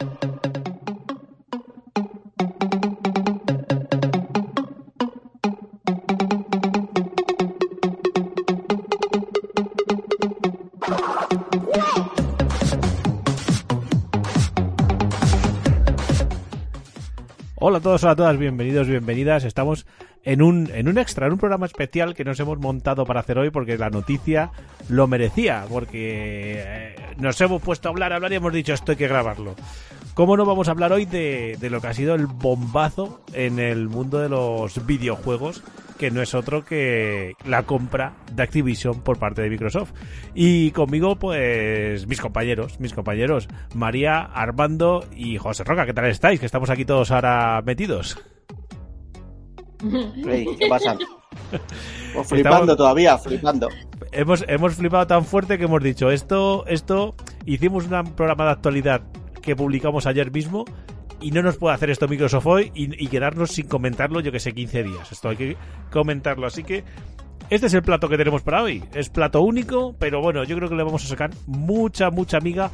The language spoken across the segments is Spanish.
thank you todos, hola a todas, bienvenidos, bienvenidas. Estamos en un, en un extra, en un programa especial que nos hemos montado para hacer hoy porque la noticia lo merecía, porque eh, nos hemos puesto a hablar, a hablar y hemos dicho esto hay que grabarlo. ¿Cómo no vamos a hablar hoy de, de lo que ha sido el bombazo en el mundo de los videojuegos? que no es otro que la compra de Activision por parte de Microsoft. Y conmigo, pues, mis compañeros, mis compañeros, María, Armando y José Roca, ¿qué tal estáis? Que estamos aquí todos ahora metidos. ¿Qué pasa? Pues flipando Estamos- todavía, flipando. Hemos, hemos flipado tan fuerte que hemos dicho, esto, esto, hicimos un programa de actualidad que publicamos ayer mismo y no nos puede hacer esto Microsoft hoy y, quedarnos sin comentarlo, yo que sé, 15 días. Esto hay que comentarlo. Así que este es el plato que tenemos para hoy. Es plato único, pero bueno, yo creo que le vamos a sacar mucha, mucha amiga.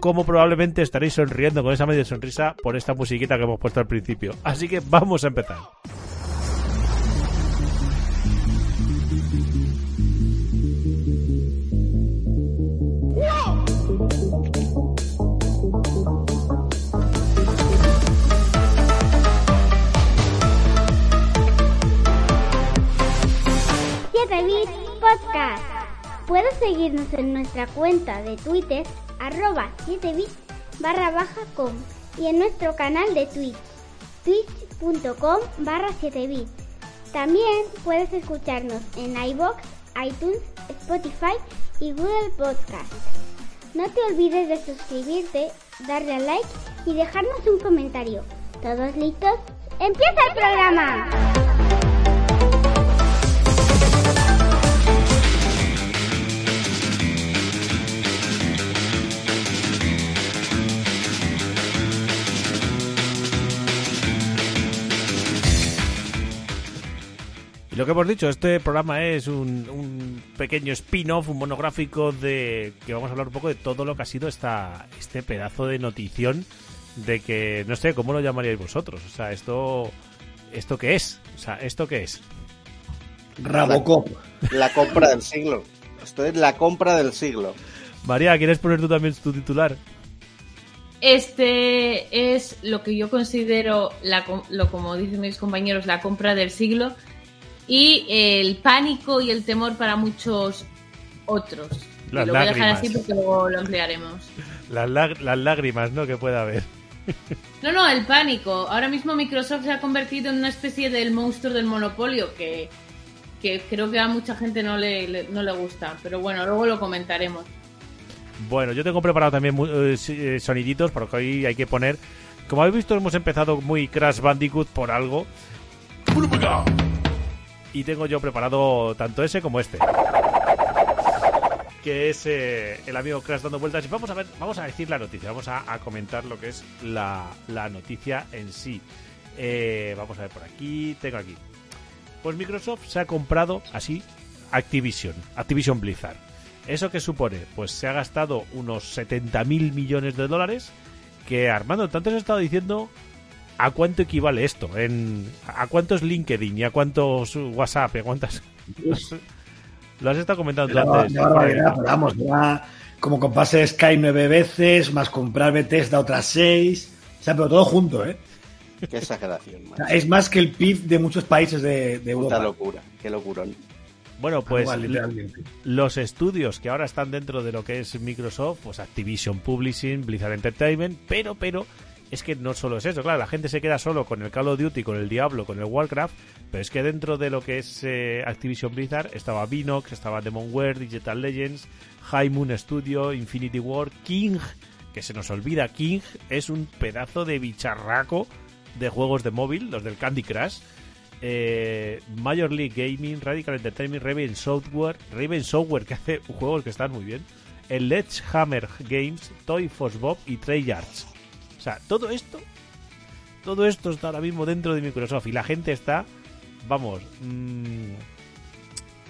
Como probablemente estaréis sonriendo con esa media sonrisa por esta musiquita que hemos puesto al principio. Así que vamos a empezar. Podcast. Puedes seguirnos en nuestra cuenta de Twitter, arroba 7bit barra baja com y en nuestro canal de Twitch, twitch.com barra 7bit. También puedes escucharnos en iBox, iTunes, Spotify y Google Podcast. No te olvides de suscribirte, darle a like y dejarnos un comentario. ¿Todos listos? ¡Empieza el programa! Y lo que hemos dicho, este programa es un, un pequeño spin-off, un monográfico de que vamos a hablar un poco de todo lo que ha sido esta, este pedazo de notición de que, no sé, ¿cómo lo llamaríais vosotros? O sea, esto, ¿esto qué es? O sea, ¿esto qué es? Rabocop. La compra del siglo. Esto es la compra del siglo. María, ¿quieres poner tú también tu titular? Este es lo que yo considero, la, lo como dicen mis compañeros, la compra del siglo y el pánico y el temor para muchos otros. Y Las lo voy a dejar lágrimas. así porque luego lo ampliaremos. Las, las lágrimas, ¿no? Que pueda haber. No, no, el pánico. Ahora mismo Microsoft se ha convertido en una especie del monstruo del monopolio que, que creo que a mucha gente no le, le- no le gusta. Pero bueno, luego lo comentaremos. Bueno, yo tengo preparado también mu- eh, eh, soniditos, porque hoy hay que poner... Como habéis visto, hemos empezado muy Crash Bandicoot por algo. Y tengo yo preparado tanto ese como este. Que es eh, el amigo Crash dando vueltas. Y vamos a ver, vamos a decir la noticia, vamos a, comentar lo que es la, la noticia en sí. Eh, vamos a ver por aquí, tengo aquí. Pues Microsoft se ha comprado así Activision, Activision Blizzard. ¿Eso qué supone? Pues se ha gastado unos 70 mil millones de dólares. Que Armando, tanto has estado diciendo a cuánto equivale esto, en a cuántos LinkedIn y a cuántos WhatsApp, y a cuántas. Lo has estado comentando tú antes. vamos, ya como de Sky nueve veces, más comprar Bethesda otras seis. O sea, pero todo junto, ¿eh? Qué exageración, sea, es más que el PIB de muchos países de, Europa. locura. Qué locurón. Bueno, pues Igual, los estudios que ahora están dentro de lo que es Microsoft, pues Activision Publishing, Blizzard Entertainment, pero, pero, es que no solo es eso, claro, la gente se queda solo con el Call of Duty, con el Diablo, con el Warcraft, pero es que dentro de lo que es eh, Activision Blizzard estaba Vinox, estaba Demonware, Digital Legends, High Moon Studio, Infinity War, King, que se nos olvida, King es un pedazo de bicharraco de juegos de móvil, los del Candy Crush. Eh, Major League Gaming, Radical Entertainment, Raven Software, Raven Software que hace juegos que están muy bien, el Hammer Games, Toy Force Bob y Treyarch. O sea, todo esto, todo esto está ahora mismo dentro de Microsoft y la gente está, vamos, mmm,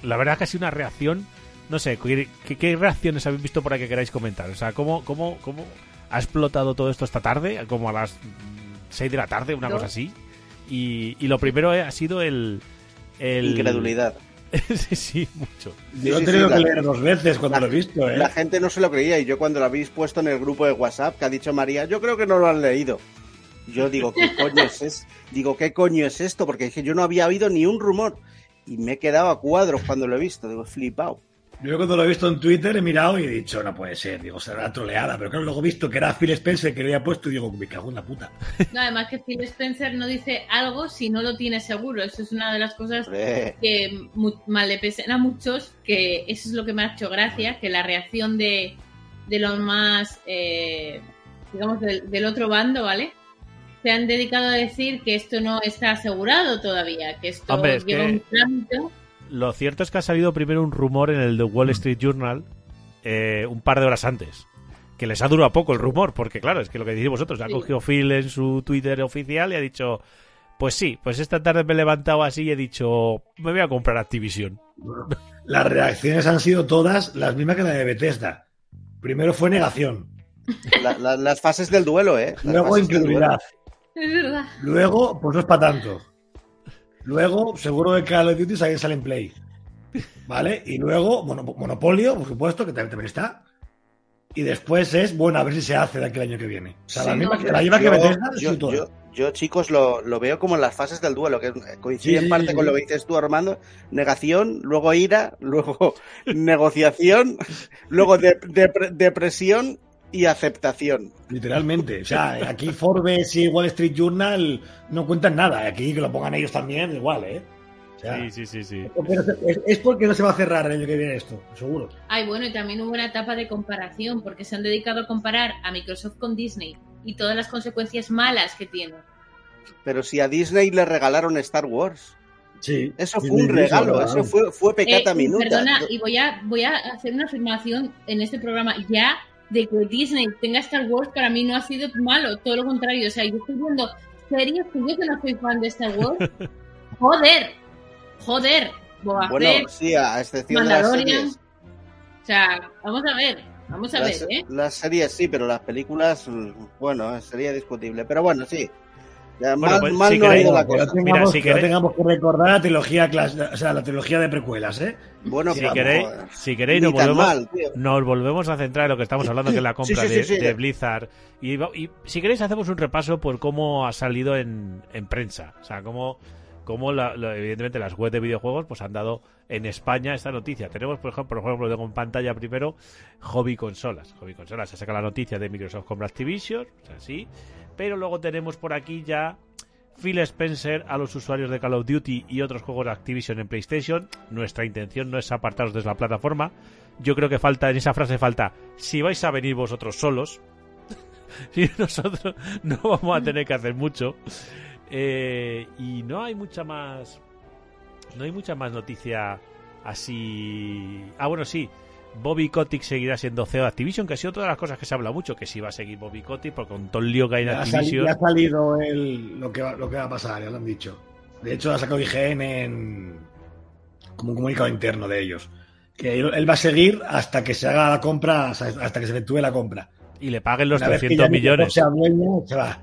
la verdad que ha sido una reacción, no sé, ¿qué, qué, reacciones habéis visto por ahí que queráis comentar? O sea, ¿cómo, cómo, cómo ha explotado todo esto esta tarde? Como a las 6 de la tarde, una cosa así. Y, y, lo primero ha sido el... el... Incredulidad. sí, sí, mucho. Yo Sí, he sí, tenido sí, que la- leer dos veces cuando lo he visto, ¿eh? La gente no se lo creía y yo cuando lo habéis puesto en el grupo de WhatsApp que ha dicho María, yo creo que no lo han leído. Yo digo, ¿qué coño es es? Digo, ¿qué coño es esto? Porque dije, yo no había oído ni un rumor y me he quedado a cuadros cuando lo he visto. Digo, flipado. Yo cuando lo he visto en Twitter he mirado y he dicho, no puede ser, digo, será troleada, pero claro, luego he visto que era Phil Spencer que lo había puesto y digo, me cago en la puta. No, además que Phil Spencer no dice algo si no lo tiene seguro. Eso es una de las cosas Hombre, que mu- mal le pesen a muchos, que eso es lo que me ha hecho gracia, que la reacción de, de los más, eh, digamos, del, del otro bando, ¿vale? Se han dedicado a decir que esto no está asegurado todavía, que esto Hombre, es lleva que- un trámite. Lo cierto es que ha salido primero un rumor en el The Wall Street Journal eh, un par de horas antes. Que les ha durado poco el rumor, porque claro, es que lo que decís vosotros, ha cogido Phil en su Twitter oficial y ha dicho, pues sí, pues esta tarde me he levantado así y he dicho, me voy a comprar Activision. Las reacciones han sido todas las mismas que la de Bethesda. Primero fue negación, la- la- las fases del duelo, ¿eh? Las luego incredulidad, Es verdad. luego, pues no es para tanto. Luego, seguro que Call of Duty sale sale en Play. ¿Vale? Y luego, mono- Monopolio, por supuesto, que también, también está. Y después es, bueno, a ver si se hace de aquí el año que viene. O sea, Sí, la misma no, la misma que Yo, Bethesda, yo, yo- yo, chicos, lo, lo veo como en las fases del duelo, que coincide Sí, en parte sí, con sí. lo que dices tú, Armando. Negación, luego ira, luego negociación, luego de- depre- depresión y aceptación. Literalmente. O sea, aquí Forbes y Wall Street Journal no cuentan nada. Aquí que lo pongan ellos también, igual, ¿eh? O sea, Sí, sí, sí, sí. es, porque no se va a cerrar el año que viene esto, seguro. Ay, bueno, y también hubo una etapa de comparación, porque se han dedicado a comparar a Microsoft con Disney y todas las consecuencias malas que tiene. Pero si a Disney le regalaron Star Wars, Sí. eso fue un regalo, eso fue, fue pecata Eh, minuta. Perdona, y voy a, voy a hacer una afirmación en este programa ya de que Disney tenga Star Wars para mí no ha sido malo, todo lo contrario. O sea, yo estoy viendo series que yo que no soy fan de Star Wars. Joder, joder, Boba Bueno, Fett, sí, a excepción de las Mandalorian. series. O sea, vamos a ver, vamos a Las, ver, ¿eh? las series sí, pero las películas, mm, bueno, sería discutible. Pero bueno, sí. Ya, Bueno, mal pues, mal si no ha queréis- ido la cosa. tengamos, Mira, si que queréis- tengamos que recordar la trilogía, o sea, la trilogía de precuelas, ¿eh? Bueno, Si pero, queréis, si queréis nos volvemos, mal, nos volvemos a centrar en lo que estamos hablando, que es la compra Sí, sí, de, sí, sí. de Blizzard. Y, y si queréis hacemos un repaso por cómo ha salido en, en prensa. O sea, cómo, cómo la- lo- evidentemente las webs de videojuegos pues han dado en España esta noticia. Tenemos, por ejemplo, por ejemplo, lo tengo en pantalla primero, Hobby Consolas. Hobby Consolas se saca la noticia de Microsoft compra Activision, o sea, sí. Pero luego tenemos por aquí ya Phil Spencer a los usuarios de Call of Duty y otros juegos de Activision en PlayStation. Nuestra intención no es apartaros de la plataforma. Yo creo que falta, en esa frase falta, si vais a venir vosotros solos, y nosotros no vamos a tener que hacer mucho. Eh, y no hay mucha más. No hay mucha más noticia así. Ah, bueno, sí. Bobby Kotick seguirá siendo CEO de Activision, que ha sido todas las cosas que se habla mucho, que si va a seguir Bobby Kotick, porque con todo el lío que hay en Ya ha, sali- Activision. ya ha salido el, lo, que va, lo que va a pasar, ya lo han dicho. De hecho, ha sacado IGN en, como un comunicado interno de ellos. Que él, él va a seguir hasta que se haga la compra, hasta que se efectúe la compra. Y le paguen los Una vez que 300 ya Microsoft millones. sea dueño, se va.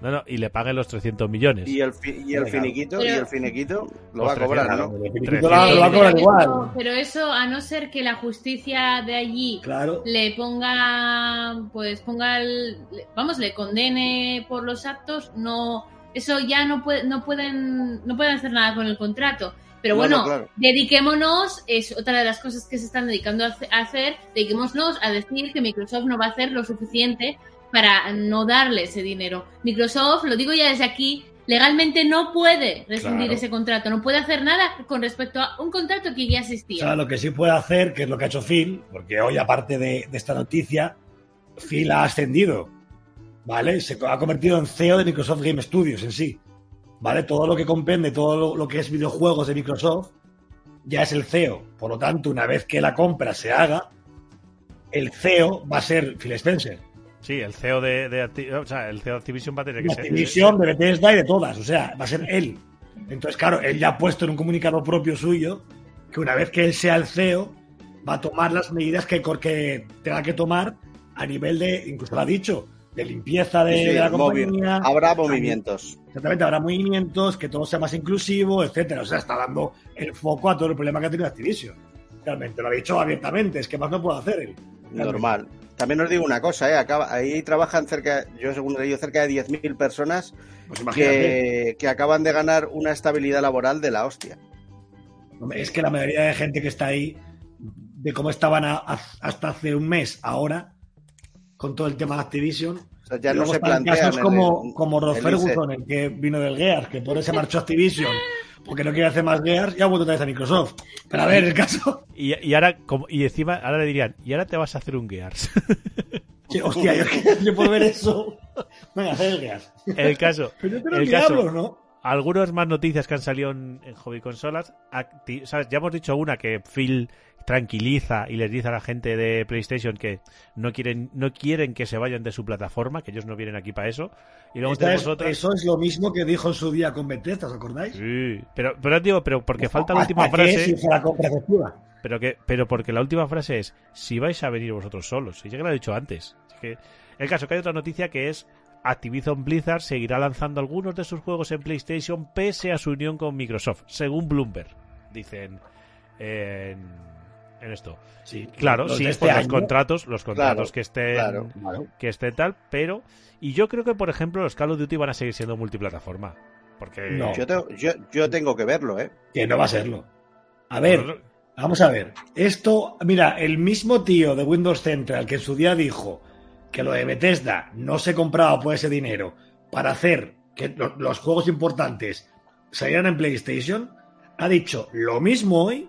No, no, y le paguen los 300 millones. Y el, fi- y el finiquito, Pero- y el finiquito lo va a cobrar, 300, ¿no? El Tres. finiquito lo, va- lo va a pero, cobrar eso, igual. pero eso, a no ser que la justicia de allí Claro. le ponga, pues ponga el, vamos, le condene por los actos, no, eso ya no puede, no pueden, no pueden hacer nada con el contrato. Pero No, bueno, no, claro. dediquémonos, es otra de las cosas que se están dedicando a hacer, dediquémonos a decir que Microsoft no va a hacer lo suficiente para no darle ese dinero. Microsoft, lo digo ya desde aquí, legalmente no puede rescindir Claro. ese contrato, no puede hacer nada con respecto a un contrato que ya O existía. sea, lo que sí puede hacer, que es lo que ha hecho Phil, porque hoy, aparte de, de esta noticia, Phil ha ascendido, ¿vale? Se ha convertido en CEO de Microsoft Game Studios en sí, ¿vale? Todo lo que comprende, todo lo, lo que es videojuegos de Microsoft, ya es el CEO. Por lo tanto, una vez que la compra se haga, el CEO va a ser Phil Spencer. Sí, el CEO de, de o sea, el CEO de Activision va a tener que De ser. Activision, de Bethesda y de todas. O sea, va a ser él. Entonces, claro, él ya ha puesto en un comunicado propio suyo que una vez que él sea el CEO, va a tomar las medidas que, que tenga que tomar a nivel de, incluso lo ha dicho, de limpieza de, Sí, sí, de la compañía. Habrá movimientos. Exactamente, habrá movimientos, que todo sea más inclusivo, etcétera. O sea, está dando el foco a todo el problema que ha tenido Activision. Realmente, lo ha dicho abiertamente, es que más no puedo hacer él. Normal. También os digo una cosa, ¿eh? Acaba- ahí trabajan cerca, yo según leído, cerca de 10.000 personas Pues que, que acaban de ganar una estabilidad laboral de la hostia. Es que la mayoría de gente que está ahí, de cómo estaban a- a- hasta hace un mes, ahora, con todo el tema de Activision. O sea, ya no se plantean casos como, el- como el Ferguson, el que vino del Gears, que por eso marchó Activision, porque no quiere hacer más Gears, y ha vuelto otra vez a Microsoft. Pero a ver, el caso. Y, y ahora, como, y encima, ahora le dirían, y ahora te vas a hacer un Gears. que, hostia, yo, yo por ver eso. Venga, hacer el Gears. el caso, Pero yo lo el diablo, caso, ¿no? algunas más noticias que han salido en, en Hobby Consolas. Acti- ¿sabes? Ya hemos dicho una que Phil tranquiliza y les dice a la gente de PlayStation que no quieren no quieren que se vayan de su plataforma, que ellos no vienen aquí para eso. Y luego es- otra. Eso es lo mismo que dijo en su día con Bethesda, ¿os acordáis? Sí, pero, pero digo, pero porque falta la ¿Hasta última frase. si? Pero que, pero porque la última frase es si vais a venir vosotros solos. Y ya que lo he dicho antes. Es que el caso que hay otra noticia que es Activision Blizzard seguirá lanzando algunos de sus juegos en PlayStation pese a su unión con Microsoft, según Bloomberg. Dicen en, en esto. Sí, Claro, sí, este por los contratos, los contratos Claro, que estén claro. claro. que estén tal, pero y yo creo que por ejemplo los Call of Duty van a seguir siendo multiplataforma, porque No. Yo, tengo, yo, yo tengo que verlo, ¿eh? Que no va a serlo. A ver, vamos a ver. Esto, mira, el mismo tío de Windows Central que en su día dijo que lo de Bethesda no se compraba por ese dinero para hacer que lo- los juegos importantes salieran en PlayStation, ha dicho lo mismo hoy,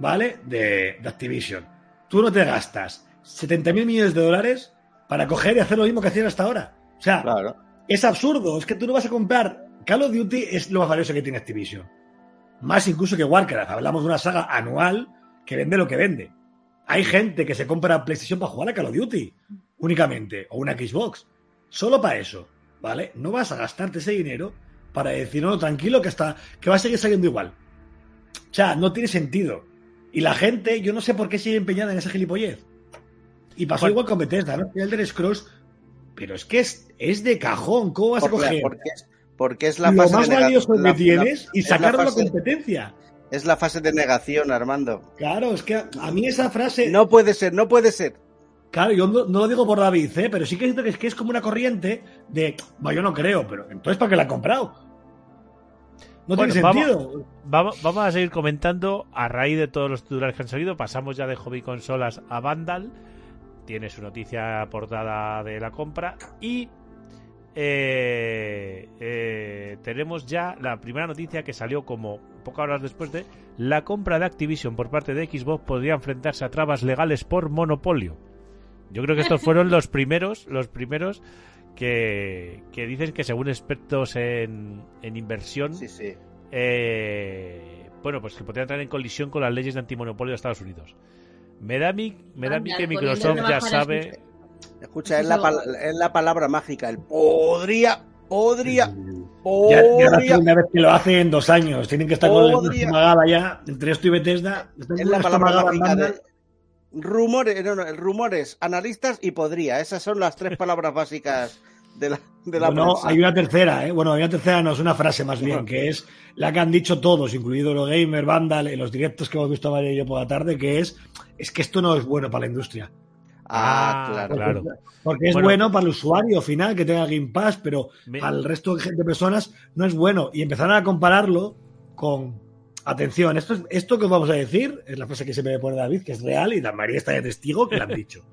¿vale? De, de Activision. Tú no te gastas 70 mil millones de dólares para coger y hacer lo mismo que hacían hasta ahora. O sea, Claro. es absurdo. Es que tú no vas a comprar. Call of Duty es lo más valioso que tiene Activision. Más incluso que Warcraft. Hablamos de una saga anual que vende lo que vende. Hay gente que se compra PlayStation para jugar a Call of Duty únicamente. O una Xbox. Solo para eso. ¿Vale? No vas a gastarte ese dinero para decir, no, tranquilo, que, está, que va a seguir saliendo igual. O sea, no tiene sentido. Y la gente, yo no sé por qué sigue empeñada en esa gilipollez. Y pasó Bueno. igual con Bethesda, ¿no? El Elder Scrolls pero es que es, es de cajón. ¿Cómo vas a Porque, coger porque es, porque es la lo fase más de valioso la- que tienes la- y es la sacarlo a la fase- competencia? Es la fase de negación, Armando. Claro, es que a, a mí esa frase. No puede ser, no puede ser. Claro, yo no, no lo digo por David, ¿eh? pero sí que siento que es, que es como una corriente de. Bueno, yo no creo, pero entonces ¿para qué la han comprado? No Bueno, tiene vamos- sentido. Vamos, vamos a seguir comentando a raíz de todos los titulares que han salido. Pasamos ya de hobby consolas a Vandal. Tiene su noticia portada de la compra. Y eh, eh, tenemos ya la primera noticia que salió como pocas horas después de la compra de Activision por parte de Xbox podría enfrentarse a trabas legales por monopolio. Yo creo que estos fueron los primeros, los primeros que, que dicen que según expertos en, en inversión Sí, sí. eh, bueno, pues que podría entrar en colisión con las leyes de antimonopolio de Estados Unidos. Me da a mí, me da a mí que Microsoft ya sabe. Escucha, es Eso la, es es la palabra mágica. El podría, podría, Ya, ya es la podría. segunda vez que lo hace en dos años. Tienen que estar con el Podría. estómago ya. Entre esto y Bethesda. Es la palabra mágica de rumores, no, no, el rumores, analistas y podría. Esas son las tres palabras básicas de la, de la Bueno, prensa. hay una tercera, ¿eh? Bueno, hay una tercera, no es una frase más bien, que es la que han dicho todos, incluido los gamer, Vandal, en los directos que hemos visto María y yo por la tarde, que es, es que esto no es bueno para la industria. Ah, claro. claro. Porque es Bueno. bueno para el usuario final que tenga Game Pass, pero Me- al resto de gente- de personas no es bueno. Y empezaron a compararlo con. Atención, esto, es, que os vamos a decir es la frase que se me pone David, que es real, y la María está de testigo que la han dicho.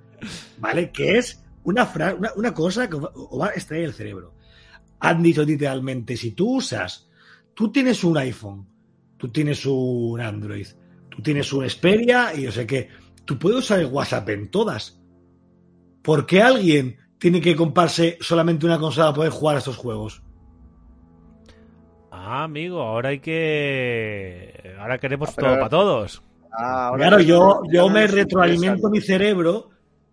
¿Vale? Que es una, fra- una, cosa que os va a extraer el cerebro. Han dicho literalmente: si tú usas, tú tienes un iPhone, tú tienes un Android, tú tienes un Xperia y yo sé qué, tú puedes usar el WhatsApp en todas. ¿por qué alguien tiene que comprarse solamente una consola para poder jugar a estos juegos? Ah, amigo, ahora hay que. Ahora queremos Ah, pero- todo para todos. Ah, ahora Claro, yo, yo me retroalimento mi cerebro,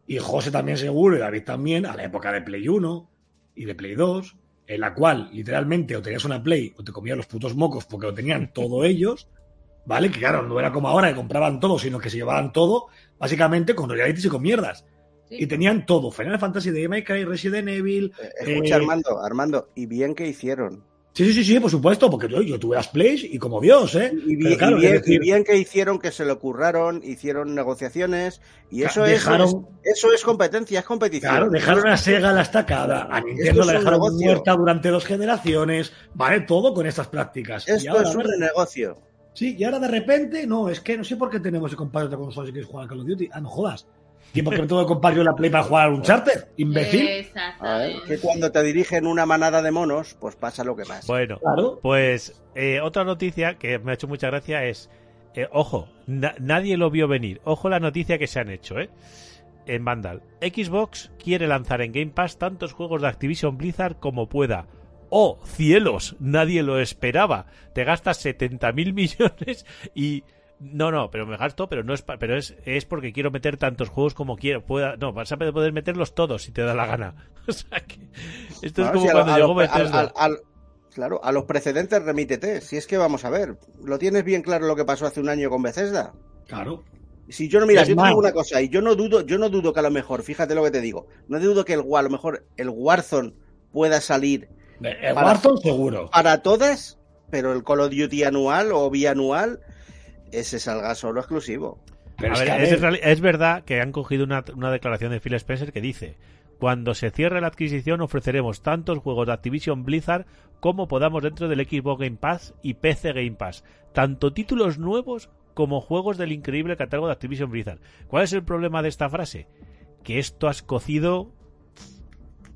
y José también seguro, y David también, a la época de Play 1 y de Play 2, en la cual literalmente o tenías una Play o te comías los putos mocos porque lo tenían todos ellos, ¿vale? Que claro, no era como ahora que compraban todo, sino que se llevaban todo, básicamente con realities y con mierdas. Sí. Y tenían todo, Final Fantasy, May Cry, Resident Evil... Eh, Escucha, eh, Armando, Armando, y bien que hicieron. Sí, sí, sí, sí, por supuesto, porque yo, yo tuve las Plays y como Dios, ¿eh? Y, bien, claro, y bien- es decir, y bien que hicieron, que se lo curraron, hicieron negociaciones, y eso, dejaron- es, eso es competencia, es competición. Claro, dejaron a Sega la estacada, a Nintendo es la dejaron negocio. muerta durante dos generaciones, vale todo con estas prácticas. Y Esto ahora, es un de- negocio. Sí, y ahora de repente, no, es que no sé por qué tenemos que comprar otra consola si quieres jugar a Call of Duty. Ah, no jodas. ¿Y por qué me tengo que comprar yo la Play para jugar a un charter? ¿Imbécil? Ver, que cuando te dirigen una manada de monos, pues pasa lo que pasa. Bueno, Claro. pues eh, otra noticia que me ha hecho mucha gracia es. eh, ojo, na- nadie lo vio venir. Ojo la noticia que se han hecho, ¿eh? En Vandal. Xbox quiere lanzar en Game Pass tantos juegos de Activision Blizzard como pueda. ¡Oh, cielos! Nadie lo esperaba. Te gastas 70 mil millones y... No, no, pero me gasto, pero no es, pa- pero es, es porque quiero meter tantos juegos como quiero. Pueda, no, vas a poder meterlos todos si te da la gana. O sea que esto es como si cuando llegó Bethesda. claro, a los precedentes remítete. Si es que vamos a ver, ¿lo tienes bien claro lo que pasó hace un año con Bethesda? Claro. Si yo no, mira, Es yo digo una cosa, y yo no dudo, yo no dudo que a lo mejor, fíjate lo que te digo, no dudo que el, a lo mejor el Warzone pueda salir El Para- Warzone seguro. para todas, pero el Call of Duty anual o bianual, ese salga solo exclusivo. Pero A es ver, que, a es, ver, reali- es verdad que han cogido una, una declaración de Phil Spencer que dice: Cuando se cierre la adquisición, ofreceremos tantos juegos de Activision Blizzard como podamos dentro del Xbox Game Pass y PC Game Pass, tanto títulos nuevos como juegos del increíble catálogo de Activision Blizzard. ¿Cuál es el problema de esta frase? Que esto has cocido.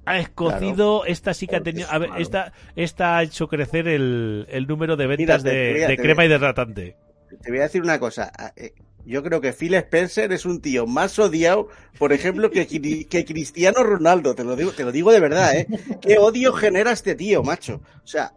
Ha escocido, esta sí que ha tenido. A ver, esta, esta ha hecho crecer el, el número de ventas de, de crema y de ratante. Te voy a decir una cosa. eh, Yo creo que Phil Spencer es un tío más odiado, por ejemplo, que, que Cristiano Ronaldo. Te lo digo, te lo digo de verdad, ¿eh? Qué odio genera este tío, macho. O sea,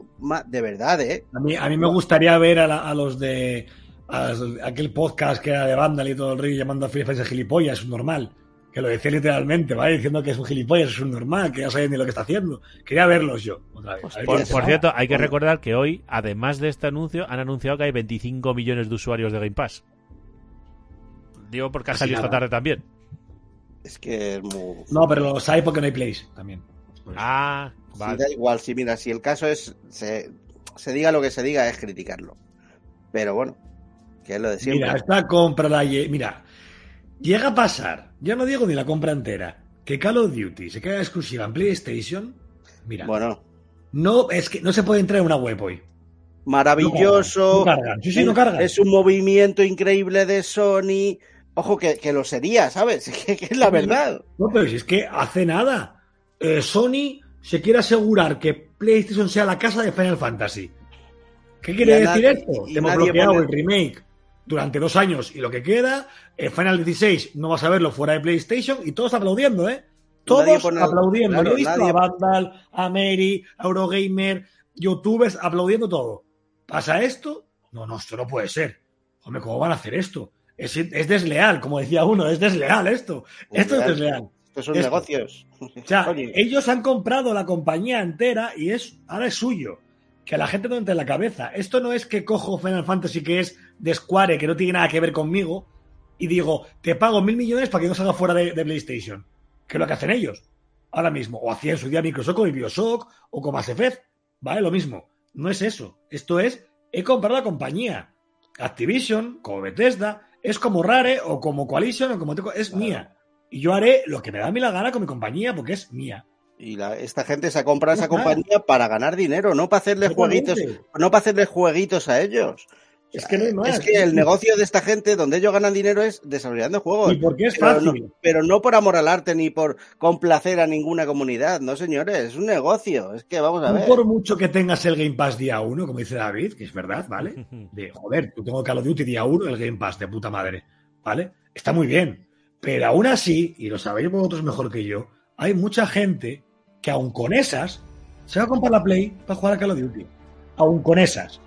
de verdad, ¿eh? a, mí, a mí me gustaría ver a, la- a los de a aquel podcast que era de Vandal y todo el río llamando a Phil Spencer gilipollas, es normal. Que lo decía literalmente, ¿vale? Diciendo que es un gilipollas, es un normal, que ya sabe ni lo que está haciendo. Quería verlos yo, otra vez. ver Por, cierto, hay que recordar que hoy, además de este anuncio, han anunciado que hay 25 millones de usuarios de Game Pass. Digo porque ha salido esta tarde también. Es que es muy. No, pero los hay porque no hay plays también. Ah, Sí, vale. da igual, si mira, si el caso es. Se, se diga lo que se diga, es criticarlo. Pero bueno, que es lo de siempre. Mira, esta compra la Mira, llega a pasar, ya no digo ni la compra entera, que Call of Duty se queda exclusiva en PlayStation. Mira, Bueno, no, es que no se puede entrar en una web hoy. maravilloso. No cargan, sí, sí, no cargan. Es un movimiento increíble de Sony. Ojo, que, que lo sería, ¿sabes? Que, que es la verdad. No, pero si es que hace nada. eh, Sony se quiere asegurar que PlayStation sea la casa de Final Fantasy. ¿Qué quiere decir nadie- esto? Te hemos nadie bloqueado pone- el remake durante dos años y lo que queda, el Final 16 no vas a verlo fuera de PlayStation y todos aplaudiendo, ¿eh? Todos pone- aplaudiendo. claro, Yo he visto nadie- a Vandal, a Mary, a Eurogamer, youtubers aplaudiendo todo. ¿Pasa esto? No, no, esto no puede ser. Hombre, ¿cómo van a hacer esto? Es, es desleal, como decía uno, es desleal esto. Esto es desleal. Estos son Esto. negocios. O sea, Oye, ellos han comprado la compañía entera y es ahora es suyo. Que a la gente no entre en la cabeza. Esto no es que cojo Final Fantasy que es de Square, que no tiene nada que ver conmigo, y digo, te pago mil millones para que no salga fuera de, de PlayStation. Que es lo que hacen ellos. Ahora mismo. O hacía en su día Microsoft con el Bioshock o con Mass Effect. ¿Vale? Lo mismo. No es eso. Esto es, he comprado la compañía. Activision, como Bethesda, es como Rare o como Coalition o como... Es mía. Y yo haré lo que me da a mí la gana con mi compañía porque es mía. Y la- esta gente se ha comprado esa No compañía para ganar dinero, no para hacerle jueguitos, no para hacerle jueguitos a ellos. O Es que no hay más. es que el negocio de esta gente, donde ellos ganan dinero, es desarrollando juegos. Y porque es Pero no, fácil. pero no por amor al arte ni por complacer a ninguna comunidad, no señores, es un negocio, es que vamos a ver. por mucho que tengas el Game Pass día 1, como dice David, que es verdad, ¿vale? De, joder, tú tengo Call of Duty día 1, el Game Pass, de puta madre, ¿vale? Está muy bien. Pero aún así, y lo sabéis vosotros mejor que yo, hay mucha gente que aún con esas se va a comprar la Play para jugar a Call of Duty. Aún con esas.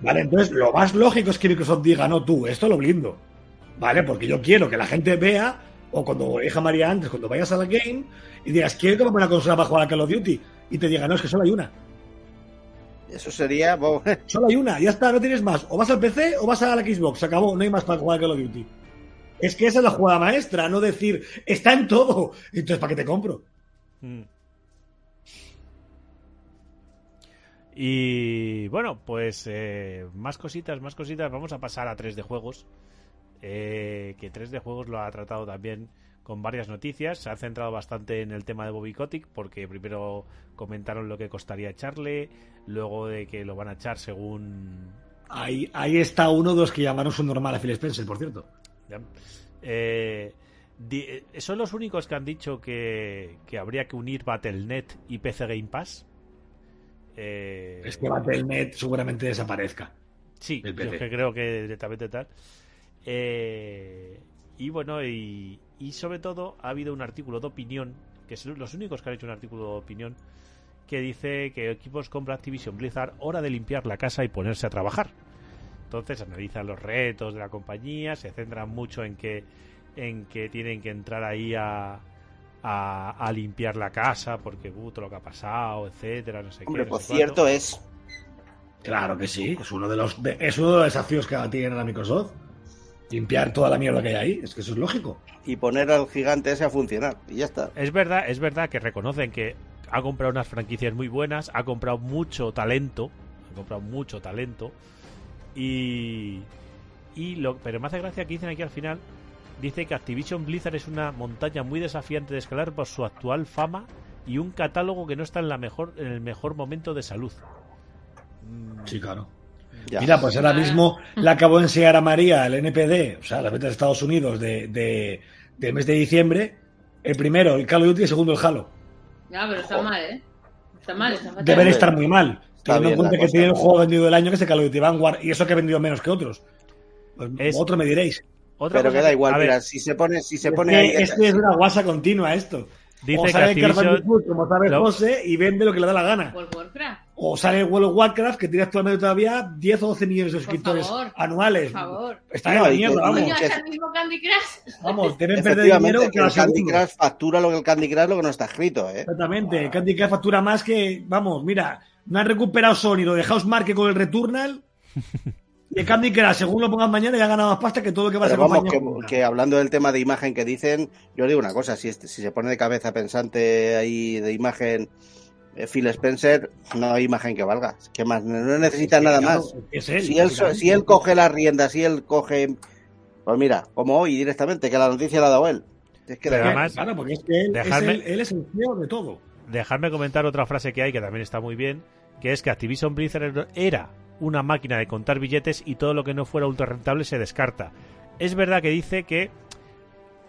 ¿Vale? Entonces, lo más lógico es que Microsoft diga, no, tú, esto lo blindo. ¿Vale? Porque yo quiero que la gente vea, o cuando deja María antes, cuando vayas a la game, y digas, quiero que me una consola para jugar a Call of Duty, y te diga, no, es que solo hay una. Eso sería. Solo hay una, ya está, no tienes más. O vas al PC o vas a la Xbox, se acabó, no hay más para jugar a Call of Duty. Es que esa es la jugada maestra, no decir, está en todo. Entonces, ¿para qué te compro? Mm. Y bueno, pues eh, más cositas, más cositas. Vamos a pasar a 3 de juegos. Eh, que 3 de juegos lo ha tratado también con varias noticias. Se ha centrado bastante en el tema de Bobby Kotick, porque primero comentaron lo que costaría echarle, luego de que lo van a echar según. Ahí, ahí está uno de los que llamaron su normal a Phil Spencer, por cierto. Eh, son los únicos que han dicho que, que habría que unir Battle.net y PC Game Pass. Eh, es que Battle.net seguramente desaparezca. Sí, yo creo que directamente tal. Eh, y bueno, y, sobre todo ha habido un artículo de opinión, que son los únicos que han hecho un artículo de opinión, que dice que equipos compra Activision Blizzard, hora de limpiar la casa y ponerse a trabajar. Entonces analizan los retos de la compañía, se centran mucho en que, en que tienen que entrar ahí a, a, limpiar la casa porque uh, todo lo que ha pasado, etcétera, no sé qué. por cierto es. Claro que sí, es uno de los es uno de los desafíos que tiene la Microsoft. Limpiar toda la mierda que hay ahí, es que eso es lógico. Y poner al gigante ese a funcionar, y ya está. Es verdad, es verdad que reconocen que ha comprado unas franquicias muy buenas, ha comprado mucho talento, ha comprado mucho talento, y, y lo, pero me hace gracia que dicen aquí al final dice que Activision Blizzard es una montaña muy desafiante de escalar por su actual fama y un catálogo que no está en, la mejor, en el mejor momento de salud. Mm. Sí, claro. Mira, pues ahora mismo le acabo de enseñar a María el NPD, o sea, las ventas de Estados Unidos de, de, del mes de diciembre. El primero, el Call of Duty, y el segundo, el Halo. Ya, pero está mal, ¿eh? Está mal, está mal. Deben estar muy mal. Teniendo en cuenta que tiene el juego vendido del año que es el Call of Duty Vanguard y eso que ha vendido menos que otros. Pues otro me diréis pero queda igual, mira, si se pone, si se pone es que, es una guasa continua esto. Dice o sale que como sabe José, y vende lo que le da la gana. O sale World of Warcraft, que tiene actualmente todavía 10 o 12 millones de suscriptores anuales. Por favor. Está en la mierda, vamos. Vamos, deben perder dinero que el Candy Crush factura lo que el Candy Crush lo que no está escrito, ¿eh? Exactamente, el Candy Crush factura más que, vamos, mira, no han recuperado Sony lo de Housemarque con el Returnal Y Candy Crush, según lo pongan mañana, ya gana más pasta que todo lo que va a ser vamos, que, hablando del tema de imagen que dicen, yo digo una cosa, si, si se pone de cabeza pensante ahí de imagen eh, Phil Spencer, no hay imagen que valga. que más? No necesita nada más. si, él, si él coge las riendas, si él coge... Pues mira, como hoy directamente, que la noticia la ha dado él. Es que además, claro, porque es que él, es el, él es el CEO de todo. Dejarme comentar otra frase que hay que también está muy bien, que es que Activision Blizzard era una máquina de contar billetes y todo lo que no fuera ultra rentable se descarta. Es verdad que dice que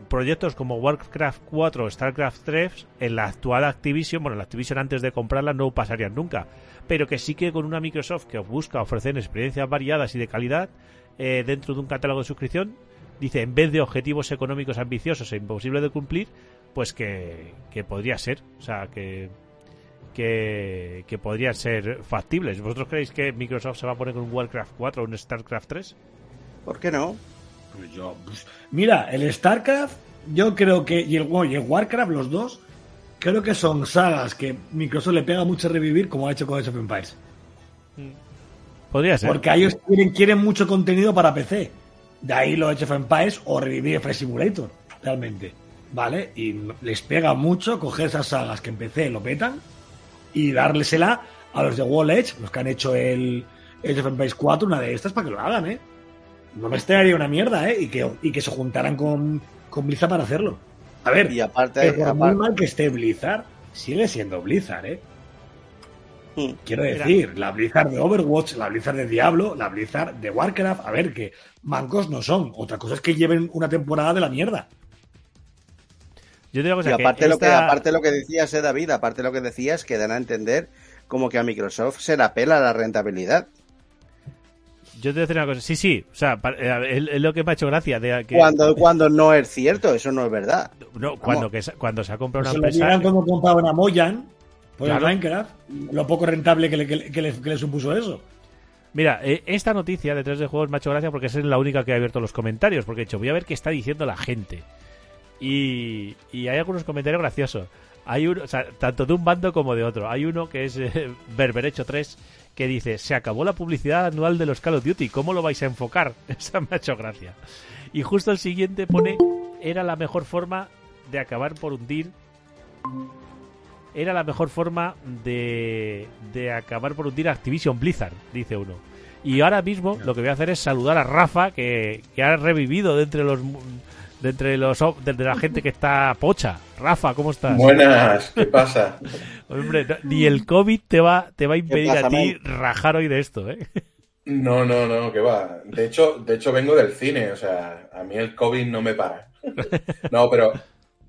proyectos como Warcraft 4 o StarCraft 3 en la actual Activision, bueno, la Activision antes de comprarla no pasarían nunca, pero que sí que con una Microsoft que busca ofrecer experiencias variadas y de calidad eh, dentro de un catálogo de suscripción, dice, en vez de objetivos económicos ambiciosos e imposibles de cumplir, pues que, que podría ser, o sea, que que, podrían ser factibles. ¿Vosotros creéis que Microsoft se va a poner con un Warcraft 4 o un StarCraft 3? ¿Por qué no? Pues yo, pues, mira, el StarCraft, yo creo que, y el, y el Warcraft, los dos, creo que son sagas que Microsoft le pega mucho a revivir, como ha hecho con Age of Empires. Mm. Podría ser. Porque ellos quieren, quieren mucho contenido para PC. De ahí lo Age of Empires o revivir Fresh Simulator, realmente. ¿Vale? Y les pega mucho coger esas sagas que en PC lo petan y dársela a los de Wall Edge, los que han hecho el Age of Empires 4, una de estas, para que lo hagan, ¿eh? No me extrañaría una mierda, ¿eh? Y que, y que se juntaran con, con Blizzard para hacerlo. A ver, y aparte, por muy mal que esté Blizzard, sigue siendo Blizzard, ¿eh? Hmm. Quiero decir, la Blizzard de Overwatch, la Blizzard de Diablo, la Blizzard de Warcraft, a ver, que mancos no son. Otra cosa es que lleven una temporada de la mierda y aparte, lo que, aparte lo que decías, eh, David, aparte lo que decías, que dan a entender como que a Microsoft se la pela la rentabilidad. Yo te voy a decir una cosa. Sí, sí. O sea, eh, es, lo que me ha hecho gracia. De que, Cuando, cuando no es cierto, eso no es verdad. no, cuando, que, se- cuando se ha comprado Se una lo empresa. como compraban a Moyan por Claro. el Minecraft, lo poco rentable que le, que le- que le- que le supuso eso. Mira, eh, esta noticia de 3 de juegos me ha hecho gracia porque es la única que ha abierto los comentarios. Porque he dicho, voy a ver qué está diciendo la gente. Y, y hay algunos comentarios graciosos. Hay uno, o sea, tanto de un bando como de otro. Hay uno que es eh, Berberecho 3 que dice, se acabó la publicidad anual de los Call of Duty, ¿cómo lo vais a enfocar? Esa me ha hecho gracia. Y justo el siguiente pone, era la mejor forma de acabar por hundir era la mejor forma de, de acabar por hundir a Activision Blizzard, dice uno. Y ahora mismo lo que voy a hacer es saludar a Rafa, que, que ha revivido de entre los de entre los de, de la gente que está pocha. Rafa, ¿cómo estás? Buenas, ¿qué pasa? Hombre, no- ni el COVID te va, te va a impedir pasa, a ti man? rajar hoy de esto, ¿eh? No, no, no, que va. De hecho, de hecho vengo del cine, o sea, a mí el COVID no me para. No, pero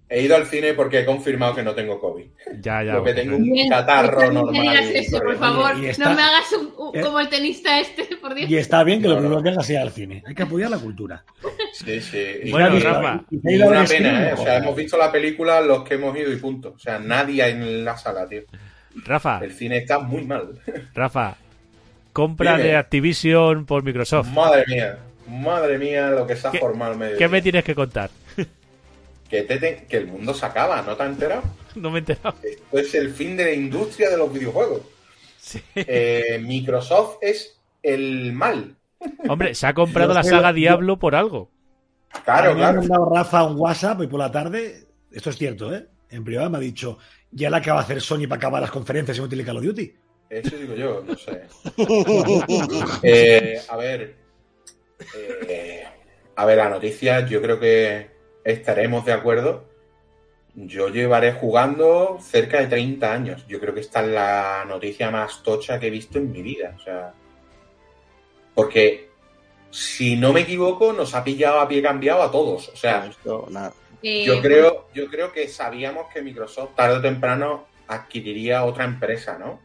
he ido al cine porque he confirmado que no tengo COVID. Ya, ya. Lo que hombre. tengo un catarro no normal. digas y eso, por favor. Y está- No me hagas un- un- Eh. como el tenista este, por Dios. Y está bien que No, lo no. primero que hagas sea al cine. Hay que apoyar la cultura. Sí, sí. Y- Bueno, y- Rafa. Y y una pena, ¿eh? O sea, hemos visto la película los que hemos ido y punto. O sea, nadie en la sala, tío. Rafa, El cine está muy mal. Rafa, compra Dime. de Activision por Microsoft. Madre mía, madre mía, lo que se ha ¿Qué- formado el medio. ¿Qué me tienes que contar? Que, te- te- que el mundo se acaba, ¿no te has enterado? No me he enterado. Esto es el fin de la industria de los videojuegos. Sí. Eh, Microsoft es el mal. Hombre, se ha comprado la saga Diablo por algo. Claro, A mí Me ha claro. mandado Rafa un WhatsApp hoy por la tarde. Esto es cierto, ¿eh? En privado me ha dicho, ya la acaba de hacer Sony para acabar las conferencias y no tiene Call of Duty. Eso digo yo, no sé. Eh, a ver. eh, a ver, la noticia, yo creo que estaremos de acuerdo. Yo llevaré jugando cerca de 30 años. Yo creo que esta es la noticia más tocha que he visto en mi vida. O sea. Porque, si no me equivoco, nos ha pillado a pie cambiado a todos. O sea, yo creo, yo creo que sabíamos que Microsoft tarde o temprano adquiriría otra empresa, ¿no?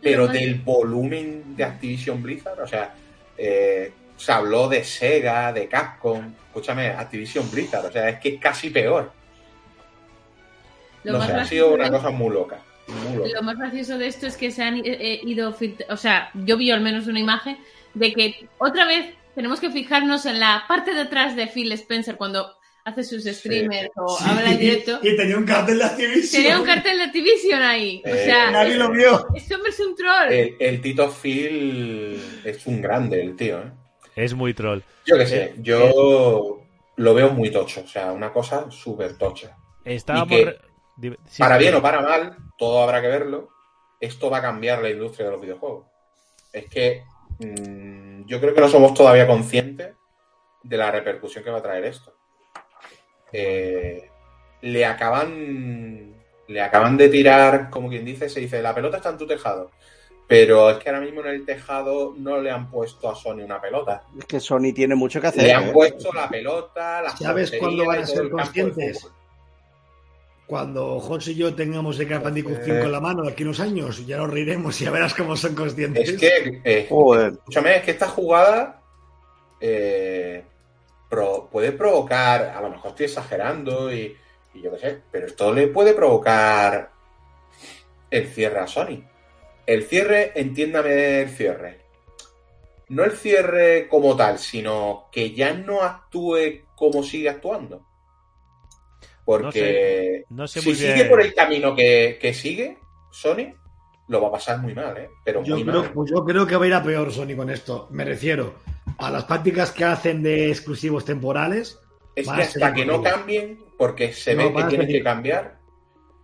Pero del volumen de Activision Blizzard, o sea, eh, se habló de Sega, de Capcom, escúchame, Activision Blizzard, o sea, es que es casi peor. lo no más sé, ha sido una de- cosa muy loca. Muy loca. Lo más gracioso de esto es que se han eh, eh, ido, o sea, yo vi al menos una imagen de que otra vez tenemos que fijarnos en la parte de atrás de Phil Spencer cuando hace sus streamers o habla en directo. Y tenía un cartel de Activision. Tenía un cartel de Activision ahí. O Eh, sea, Nadie lo vio. este hombre es un troll. El, el Tito Phil es un grande, el tío, ¿eh? Es muy troll. Yo qué sé, Eh, yo lo veo muy tocho, o sea, una cosa súper tocha. Estábamos. que, re- Dime- sí, para sí. bien o para mal, todo habrá que verlo. Esto va a cambiar la industria de los videojuegos. Es que mm, yo creo que no somos todavía conscientes de la repercusión que va a traer esto. Eh, le acaban. Le acaban de tirar, como quien dice, se dice, la pelota está en tu tejado. Pero es que ahora mismo en el tejado no le han puesto a Sony una pelota. Es que Sony tiene mucho que hacer. Le han ¿eh? puesto la pelota, la ¿Sabes cuándo van a ser conscientes? Cuando José y yo tengamos el Crash Bandicoot Eh. 5 en la mano de aquí unos años, ya nos reiremos y ya verás cómo son conscientes. Es que, eh, Joder. escúchame, es que esta jugada eh, pro- puede provocar, a lo mejor estoy exagerando y, y yo qué sé, pero esto le puede provocar el cierre a Sony. El cierre, entiéndame el cierre. No el cierre como tal, sino que ya no actúe como sigue actuando. Porque No sé si sigue bien. por el camino que, que sigue, Sony, lo va a pasar muy mal, ¿eh? Pero Yo muy creo, mal. pues yo creo que va a ir a peor Sony con esto. Me refiero a las prácticas que hacen de exclusivos temporales. Es que hasta que no cambien, porque se No, ve que tienen que cambiar,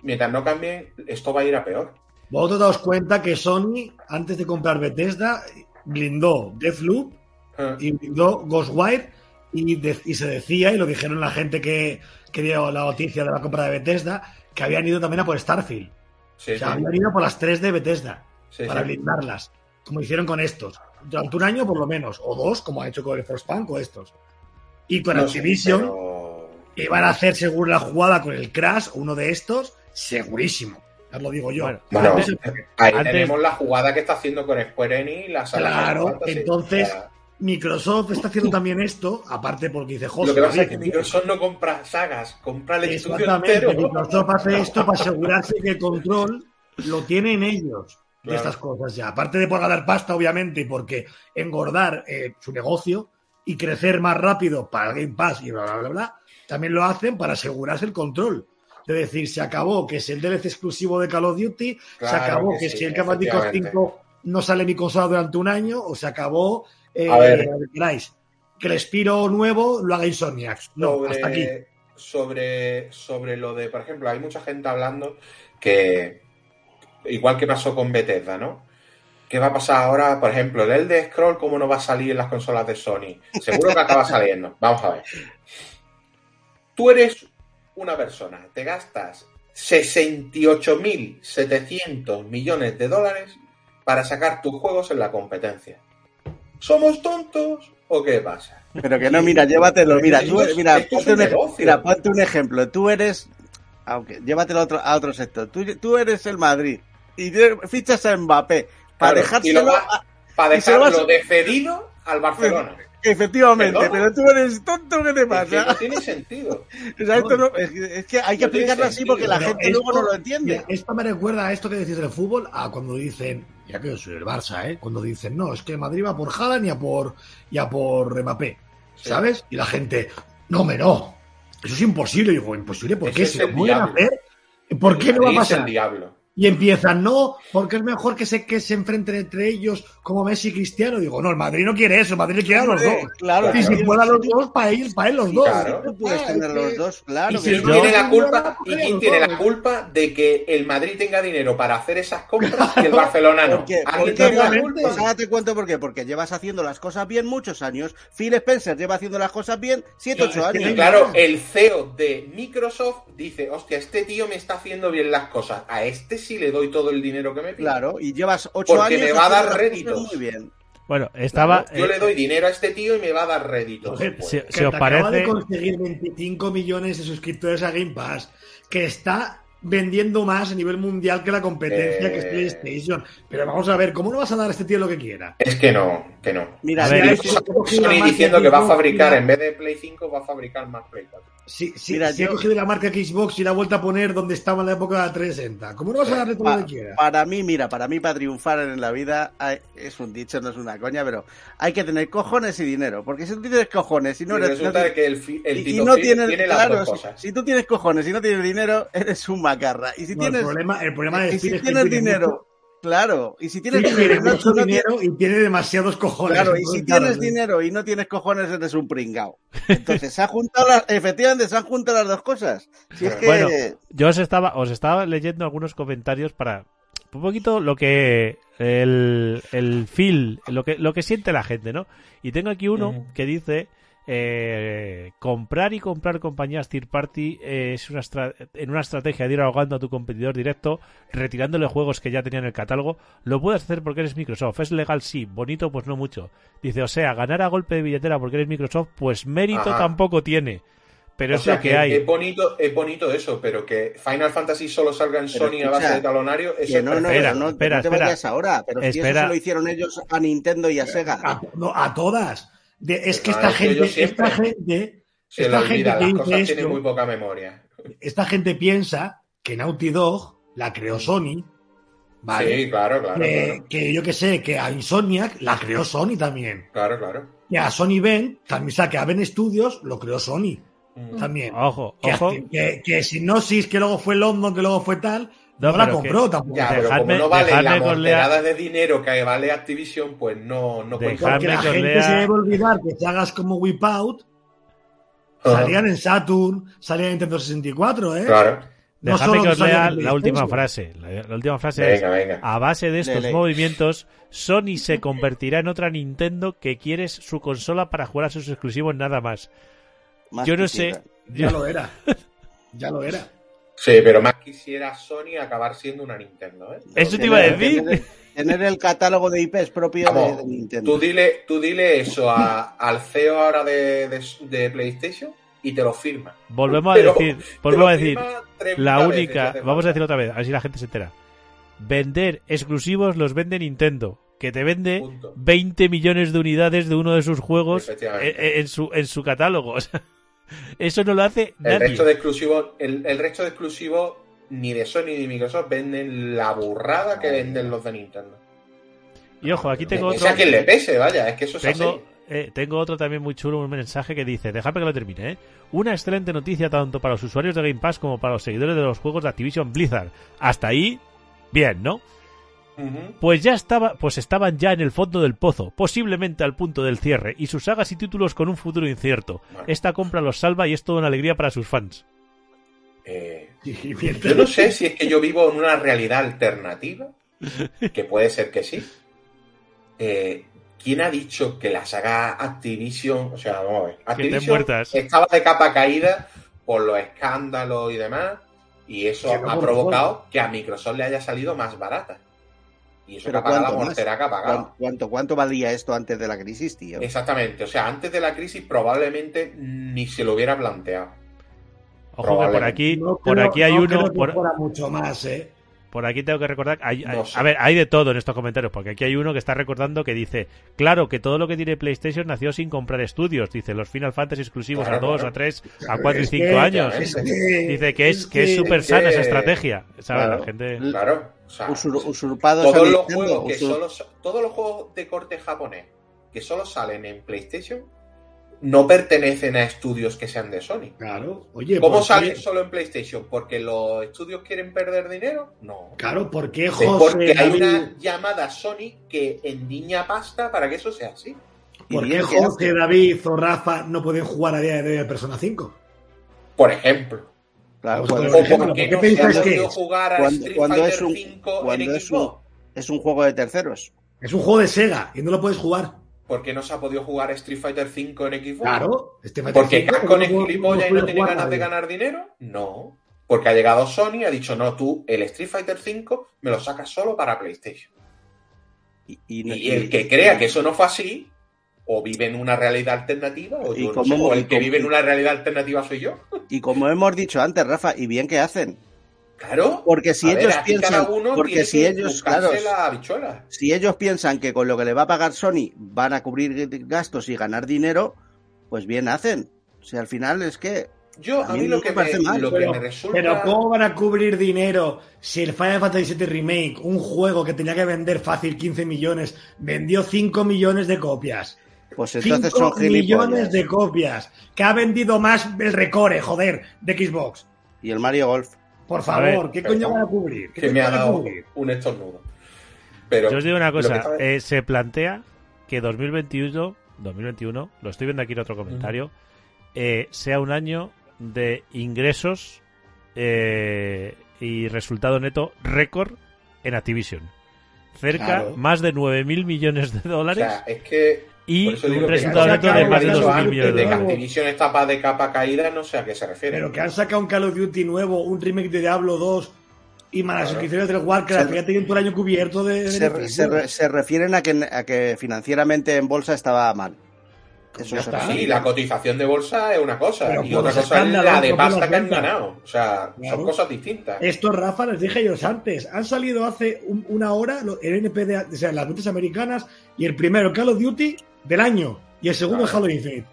mientras no cambien, esto va a ir a peor. Vosotros daos cuenta que Sony, antes de comprar Bethesda, blindó Deathloop Ah, y blindó Ghostwire y, de- y se decía, y lo dijeron la gente que, que dio la noticia de la compra de Bethesda, que habían ido también a por Starfield. Sí, O sea, sí, habían ido por las tres de Bethesda sí, para blindarlas, como hicieron con estos. Durante un año por lo menos, o dos, como ha hecho con el Frostpunk o estos. Y con No Activision pero- iban a hacer seguro la jugada con el Crash, uno de estos, segurísimo. Ya lo digo yo. Bueno, Bueno, Antes- ahí antes- tenemos la jugada que está haciendo con Square Enix la saga Claro, Fantasy. entonces- Microsoft está haciendo también esto, aparte porque dice José. lo que pasa es que Microsoft no compra sagas, compra el estudio Exactamente, entero. Microsoft hace esto para asegurarse que el control lo tienen ellos de Claro. estas cosas ya. Aparte de por ganar pasta, obviamente, y porque engordar eh, su negocio y crecer más rápido para el Game Pass y bla, bla, bla, bla, también lo hacen para asegurarse el control. De decir, se acabó que es el DLC exclusivo de Call of Duty, se acabó que que, sí, si el Call of Duty efectivamente. 5 no sale mi consola durante un año, o se acabó eh, A ver. que el Spiro nuevo lo haga Insomniac. No, sobre, hasta aquí. Sobre, sobre lo de, por ejemplo, hay mucha gente hablando que, igual que pasó con Bethesda, ¿no? ¿Qué va a pasar ahora, por ejemplo, el Elder Scroll, cómo no va a salir en las consolas de Sony? Seguro que acaba saliendo. Vamos a ver. Tú eres una persona, te gastas 68.700 millones de dólares para sacar tus juegos en la competencia. ¿Somos tontos o qué pasa? Pero que no, mira, llévatelo. Mira, tú, mira, ponte un mira, ponte un ejemplo. Tú eres, aunque llévatelo a otro, a otro sector. Tú, tú eres el Madrid y fichas a Mbappé para Claro, y dejárselo. lo va- a- Para dejarlo vas- de cedido al Barcelona. efectivamente, pero tú eres tonto, ¿qué te Es que pasa? no tiene sentido. O sea, esto no- es, que, es que hay que No explicarlo así porque la Pero gente luego esto- no lo entiende. Esto me recuerda a esto que decís del fútbol, a cuando dicen, ya que yo soy el Barça, ¿eh? cuando dicen, no, es que Madrid va por Haaland y a por, y a por Mbappé, Sí. ¿sabes? Y la gente, no, me no, eso es imposible. Y digo, imposible, ¿por qué? Si lo pueden hacer, ¿por qué no va a Madrid es el pasar? diablo. Y empiezan, no, porque es mejor que se, que se enfrenten entre ellos como Messi y Cristiano. Digo, no, el Madrid no quiere eso, el Madrid quiere a los dos. Claro, Y si fuera los dos, para él, para él los dos. Claro. Tú puedes Ah, tener es los que- dos, claro. y que si ¿Y sí. no quién tiene la culpa? ¿Y no, quién tiene la culpa de que el Madrid tenga dinero para hacer esas compras y el Barcelona no? Pues ahora te cuento por qué. Porque llevas haciendo las cosas bien muchos años. Phil Spencer lleva haciendo las cosas bien 7, 8 es que años. Y claro, el CEO de Microsoft dice, hostia, este tío me está haciendo bien las cosas. A este sí le doy todo el dinero que me pide. Claro, y llevas 8 Porque años. me va a dar réditos. Muy bien. Bueno, estaba. Yo eh, le doy dinero a este tío y me va a dar réditos. Joder, después. si- que si os te acaba de parece- conseguir 25 millones de suscriptores a Game Pass, que está vendiendo más a nivel mundial que la competencia Eh. que es PlayStation. Pero vamos a ver, ¿cómo no vas a dar a este tío lo que quiera? Es que no, que no. Mira, A si ver, Sony diciendo que va a fabricar, en vez de Play 5, va a fabricar más Play 4. Si, si, Mira, si yo- ha cogido la marca Xbox y la ha vuelto a poner donde estaba en la época de la 360, ¿cómo no vas a darle todo Pa- lo que quiera? para mí, mira, para mí para triunfar en la vida hay- es un dicho, no es una coña, pero hay que tener cojones y dinero. Porque si tú tienes cojones y no y eres... resulta no que el, fi- el y- y Tito no Phil tienes, tiene las claro, dos si- cosas. Si, tú tienes cojones y no tienes dinero, eres un macarra. Y si No, tienes, el, problema, el problema de y Phil si es que tienes tiene dinero, mucho- claro, y si tienes dinero, no- mucho no tienes- dinero y tiene demasiados cojones. Claro, y si claro, tienes dinero y no tienes cojones, eres un pringao. Entonces, se han juntado las, efectivamente, se han juntado las dos cosas. Si es que, Bueno, yo os estaba, os estaba leyendo algunos comentarios para un poquito lo que el, el feel, lo que, lo que siente la gente, ¿no? Y tengo aquí uno que dice eh, comprar y comprar compañías third party eh, es una en una estrategia de ir ahogando a tu competidor directo, retirándole juegos que ya tenía en el catálogo. Lo puedes hacer porque eres Microsoft. Es legal, sí. Bonito, pues no mucho. Dice, o sea, ganar a golpe de billetera porque eres Microsoft, pues mérito Ajá. tampoco tiene. Pero O es sea lo que, hay. Es bonito, es bonito eso, pero que Final Fantasy solo salga en Pero Sony a base de talonario, eso no, no, Espera, no, espera, no te espera. vayas ahora. Pero si eso se lo hicieron ellos a Nintendo y a Sega. A, no, a todas. De- es que esta es gente, siempre esta gente, Se esta gente olvida, que las dice cosas esto, tienen muy poca memoria. esta gente piensa que Naughty Dog la creó Sony, ¿vale? Sí, claro, claro, que, claro. que yo que sé, que a Insomniac la creó Sony también. Claro, claro. Que a Sony Ben, también, o sea, que a Ben Studios lo creó Sony Mm. también. Ojo, Que, ojo. que, que Synosis, que luego fue London, que luego fue tal, No, no, la pero compró que- tampoco. Ya, pero Dejadme- como no vale la monterada de dinero que vale Activision, pues no, no cuenta. Porque Dejadme la que gente lea- se debe olvidar que sagas como Whip Out salían en Saturn, salían en Nintendo 64, ¿eh? Claro. No Dejadme que os lea la última frase. La, la última frase Venga, es: venga. A base de estos Lele. movimientos, Sony se convertirá en otra Nintendo que quiere su consola para jugar a sus exclusivos nada más. Más Yo no sé. Ya lo era. Ya lo era. Sí, pero más quisiera Sony acabar siendo una Nintendo, ¿eh? Eso te iba a decir. Tener, tener el catálogo de IPs propio de, Vamos, de Nintendo. Tú dile, tú dile eso a- al CEO ahora de, de- de PlayStation y te lo firma. Volvemos Pero a decir, volvemos a decir, firma 30 la única, vamos a decirlo otra vez, a ver si la gente se entera. Vender exclusivos los vende Nintendo, que te vende Punto. 20 millones de unidades de uno de sus juegos Efectivamente. en, en su, en su catálogo. O sea, eso no lo hace El nadie. resto de exclusivos, el, el resto de exclusivos ni de Sony ni de Microsoft venden la burrada que venden los de Nintendo. Y ojo, aquí tengo otro. a quien le pese, vaya, es que eso es Tengo, así. eh, tengo otro también muy chulo, un mensaje que dice, dejadme que lo termine, ¿eh? Una excelente noticia tanto para los usuarios de Game Pass como para los seguidores de los juegos de Activision Blizzard. Hasta ahí, bien, ¿no? Pues ya estaba, pues estaban ya en el fondo del pozo, posiblemente al punto del cierre, y sus sagas y títulos con un futuro incierto. Bueno. Esta compra los salva y es toda una alegría para sus fans. Eh, yo no sé si es que yo vivo en una realidad alternativa, que puede ser que sí. Eh, ¿Quién ha dicho que la saga Activision, o sea, vamos a ver, Activision estaba de capa caída por los escándalos y demás, y eso ha provocado que a Microsoft le haya salido más barata. Y eso Pero que ha pagado la ¿cuánto más? mortera que ha pagado. ¿Cuánto, cuánto, cuánto valía esto antes de la crisis, tío? Exactamente, o sea, antes de la crisis probablemente ni se lo hubiera planteado. Ojo que por aquí, No por aquí hay no uno, creo que por, fuera mucho más, ¿eh? Por aquí tengo que recordar, hay- hay- No sé. a ver, hay de todo en estos comentarios, porque aquí hay uno que está recordando que dice, claro que todo lo que tiene PlayStation nació sin comprar estudios, dice los Final Fantasy exclusivos Claro, a 2, claro. a 3, a 4 y Es 5 que- años. es que- Dice que es que es súper es sana que- esa estrategia, ¿sabes? Claro. La gente... Claro, o sea, Usur- usurpados todos a los Nintendo, juegos que usur- solo sa- todos los juegos de corte japonés que solo salen en PlayStation no pertenecen a estudios que sean de Sony. Claro, oye, ¿Cómo ¿por qué- salen solo en PlayStation? ¿Porque los estudios quieren perder dinero? No. Claro, ¿por qué Es José porque hay una llamada Sony que endiña pasta para que eso sea así. ¿Por qué José. David o Rafa no pueden jugar a día de hoy a Persona 5? Por ejemplo. Claro, cuando, Por O ejemplo, porque ¿por qué no se ha pensáis que jugar a cuando- Street cuando Fighter es un, 5 en es un, es un juego de terceros. Es un juego de Sega y no lo puedes jugar. ¿Por qué no se ha podido jugar Street Fighter 5 en Xbox? Claro. Este ¿Porque 5 Capcom no es gilipollas y no tiene ganas de ganar dinero? No. Porque ha llegado Sony y ha dicho, no, tú, el Street Fighter 5 me lo sacas solo para PlayStation. Y, y- Y el que crea que eso no fue así, o vive en una realidad alternativa, o, ¿Y yo no cómo sé, hemos- o y el que vive en una realidad alternativa soy yo. y como hemos dicho antes, Rafa, y bien que hacen. Claro. Porque si A ver, ellos cada piensan, uno porque tiene si que ellos, claro, la si ellos piensan que con lo que le va a pagar Sony van a cubrir gastos y ganar dinero, pues bien hacen. O sea, al final es que Yo, A a mí lo que me parece me, mal, lo que Pero, me resulta... pero ¿cómo van a cubrir dinero si el Final Fantasy VII Remake, un juego que tenía que vender fácil 15 millones, vendió 5 millones de copias? pues entonces 5 son gilipollas. millones de copias. Que ha vendido más el recore, joder, de Xbox. Y el Mario Golf. Por favor, ¿qué coño van a cubrir? ¿Qué que me ha dado cubrir? un estornudo. Pero Yo os digo una cosa, eh, se plantea que 2021, 2021, lo estoy viendo aquí en otro comentario, eh, sea un año de ingresos eh, y resultado neto récord en Activision. Cerca Claro. más de 9.000 millones de o dólares sea, es que y un resultado neto de más de eso 2.000 antes millones de dólares. Activision está pa- de capa caída, no sé a qué se refiere. Pero que han sacado un Call of Duty nuevo, un remake de Diablo 2 y más las suscripciones del Warcraft, Se- que ya tenían todo el año cubierto de. de Se, se re- se refieren a que, a que financieramente en bolsa estaba mal. Eso Ya se está. refiere. Sí, la cotización de bolsa es una cosa Pero y otra cosa es la de pasta que han ganado. O sea, Claro. son cosas distintas. Esto, Rafa, les dije yo antes. Han salido hace un- una hora el NP de, o sea, las ventas americanas y el primero Call of Duty del año y el segundo Claro. Halo Infinite.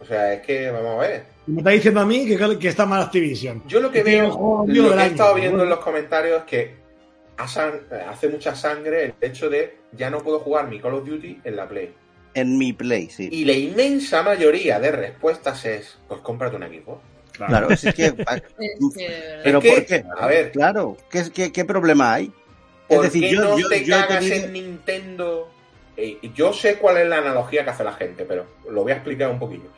O sea, es que, vamos a ver. Me está diciendo a mí que, que está mal Activision. Yo lo que el veo, lo que he año. estado viendo Bueno, en los comentarios es que hace mucha sangre el hecho de ya no puedo jugar mi Call of Duty en la Play. En mi play, sí. Y la inmensa mayoría de respuestas es, pues cómprate un equipo. Claro, si es que. Es que- Pero Es que, ¿por qué? a ver. Claro, ¿qué, qué, qué problema hay? ¿Por es decir, qué yo, no yo- te yo cagas tenido- en Nintendo? Eh, yo sé cuál es la analogía que hace la gente, pero lo voy a explicar un poquillo.